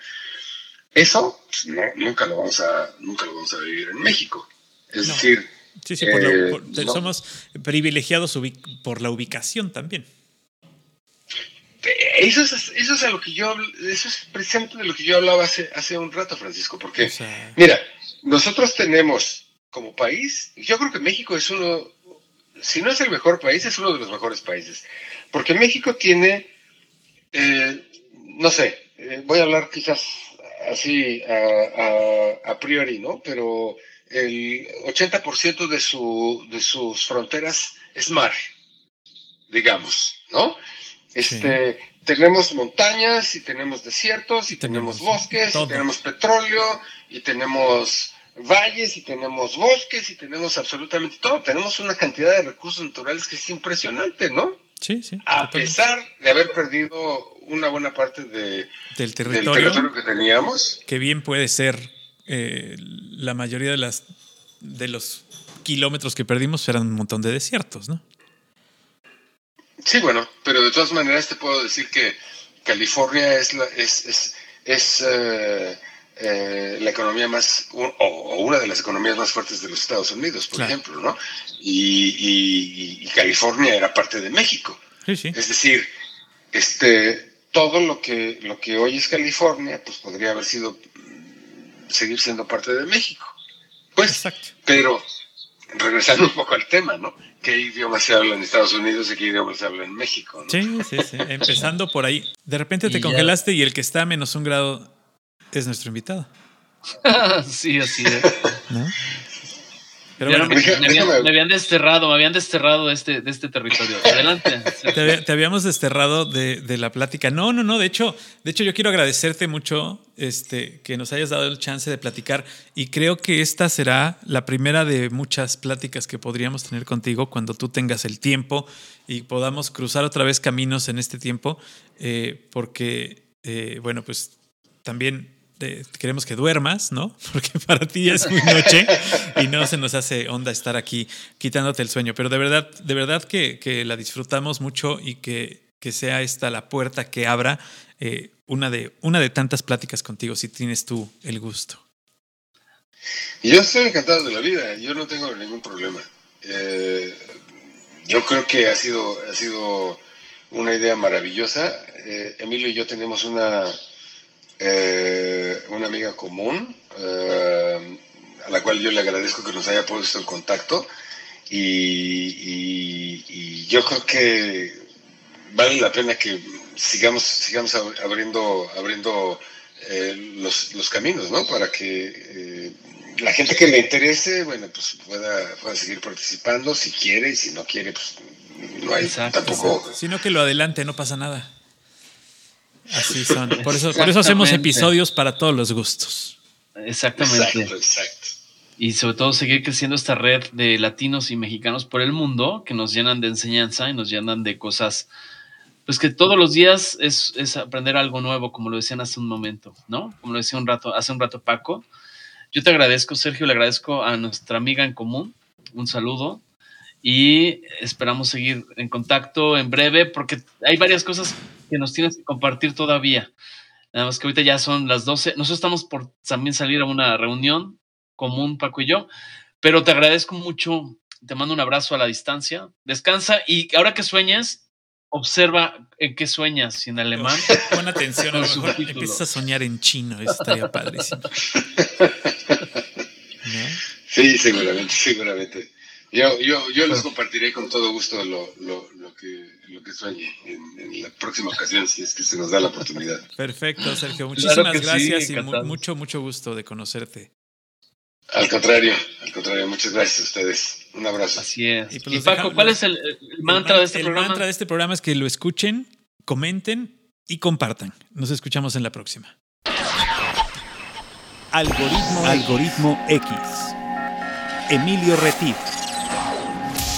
Eso pues, nunca, lo vamos a, nunca lo vamos a vivir en México. Es decir, sí, sí, eh, somos privilegiados por la ubicación también. Eso es, eso es a lo que yo eso es precisamente de lo que yo hablaba hace, hace un rato, Francisco, porque mira, nosotros tenemos como país, yo creo que México es uno, si no es el mejor país, es uno de los mejores países, porque México tiene, eh, no sé, eh, voy a hablar quizás así a, a, priori, ¿no? Pero el 80% de, su, de sus fronteras es mar, digamos, ¿no? Este, Tenemos montañas y tenemos desiertos y tenemos, bosques y tenemos petróleo y tenemos valles y tenemos bosques y tenemos absolutamente todo. Tenemos una cantidad de recursos naturales que es impresionante, ¿no? Sí, sí. A pesar de haber perdido una buena parte de, del, territorio, que teníamos. Que bien puede ser eh, la mayoría de las de los kilómetros que perdimos eran un montón de desiertos, ¿no? Sí, bueno, pero de todas maneras te puedo decir que California es la, es, es, eh, eh, la economía más, o, una de las economías más fuertes de los Estados Unidos, por ejemplo, ¿no? Y, California era parte de México. Sí, sí. Es decir, este, todo lo que, lo que hoy es California, pues podría haber sido, seguir siendo parte de México. Pues, Exacto. pero regresando un poco al tema, ¿no? ¿Qué idioma se habla en Estados Unidos y qué idioma se habla en México? Sí, sí, sí. Empezando por ahí. De repente te congelaste y el que está a menos un grado es nuestro invitado. sí, así es. ¿No? Pero bueno, me, habían, desterrado, me habían desterrado de este, de este territorio. Adelante. Te, habíamos desterrado de, de, la plática. No, no, no. De hecho, de hecho, yo quiero agradecerte mucho este, que nos hayas dado el chance de platicar. Y creo que esta será la primera de muchas pláticas que podríamos tener contigo cuando tú tengas el tiempo y podamos cruzar otra vez caminos en este tiempo. Eh, porque, eh, bueno, pues también queremos que duermas, ¿no? Porque para ti es muy noche y no se nos hace onda estar aquí quitándote el sueño. Pero de verdad, de verdad que, la disfrutamos mucho y que, que, sea esta la puerta que abra eh, una, de, una de tantas pláticas contigo, si tienes tú el gusto. Yo estoy encantado de la vida, yo no tengo ningún problema. Eh, yo creo que ha sido, ha sido una idea maravillosa. Eh, Emilio y yo tenemos una eh, una amiga común, eh, a la cual yo le agradezco que nos haya puesto en contacto. Y, yo creo que vale la pena que sigamos, sigamos abriendo, abriendo eh, los, caminos, ¿no? Para que la gente que le interese, bueno, pues pueda, pueda seguir participando si quiere y si no quiere, pues no hay tampoco. Sino que lo adelante, no pasa nada. Así son. Por eso, por eso hacemos episodios para todos los gustos. Exactamente. Exacto, Y sobre todo seguir creciendo esta red de latinos y mexicanos por el mundo que nos llenan de enseñanza y nos llenan de cosas, pues que todos los días es, es aprender algo nuevo, como lo decían hace un momento, ¿no? Como lo decía un rato, hace un rato Paco. Yo te agradezco, Sergio, le agradezco a nuestra amiga en común. Un saludo y esperamos seguir en contacto en breve porque hay varias cosas que nos tienes que compartir todavía. Nada más que ahorita ya son las 12. Nosotros estamos por también salir a una reunión común, Paco y yo, pero te agradezco mucho. Te mando un abrazo a la distancia. Descansa y ahora que sueñes, observa en qué sueñas, en alemán. Pon atención, a lo mejor empiezas a soñar en chino, eso estaría padrísimo. Sí, seguramente, seguramente. Yo, yo, yo les compartiré con todo gusto lo, lo, lo, que, lo que sueñe en, la próxima ocasión, si es que se nos da la oportunidad. Perfecto, Sergio. Muchísimas gracias y mucho, mucho gusto de conocerte. Al contrario, al contrario, muchas gracias a ustedes. Un abrazo. Así es. Y, pues Paco, ¿cuál es el, mantra de este programa? El mantra de este programa es que lo escuchen, comenten y compartan. Nos escuchamos en la próxima. Algoritmo, Algoritmo X. Emilio Retif.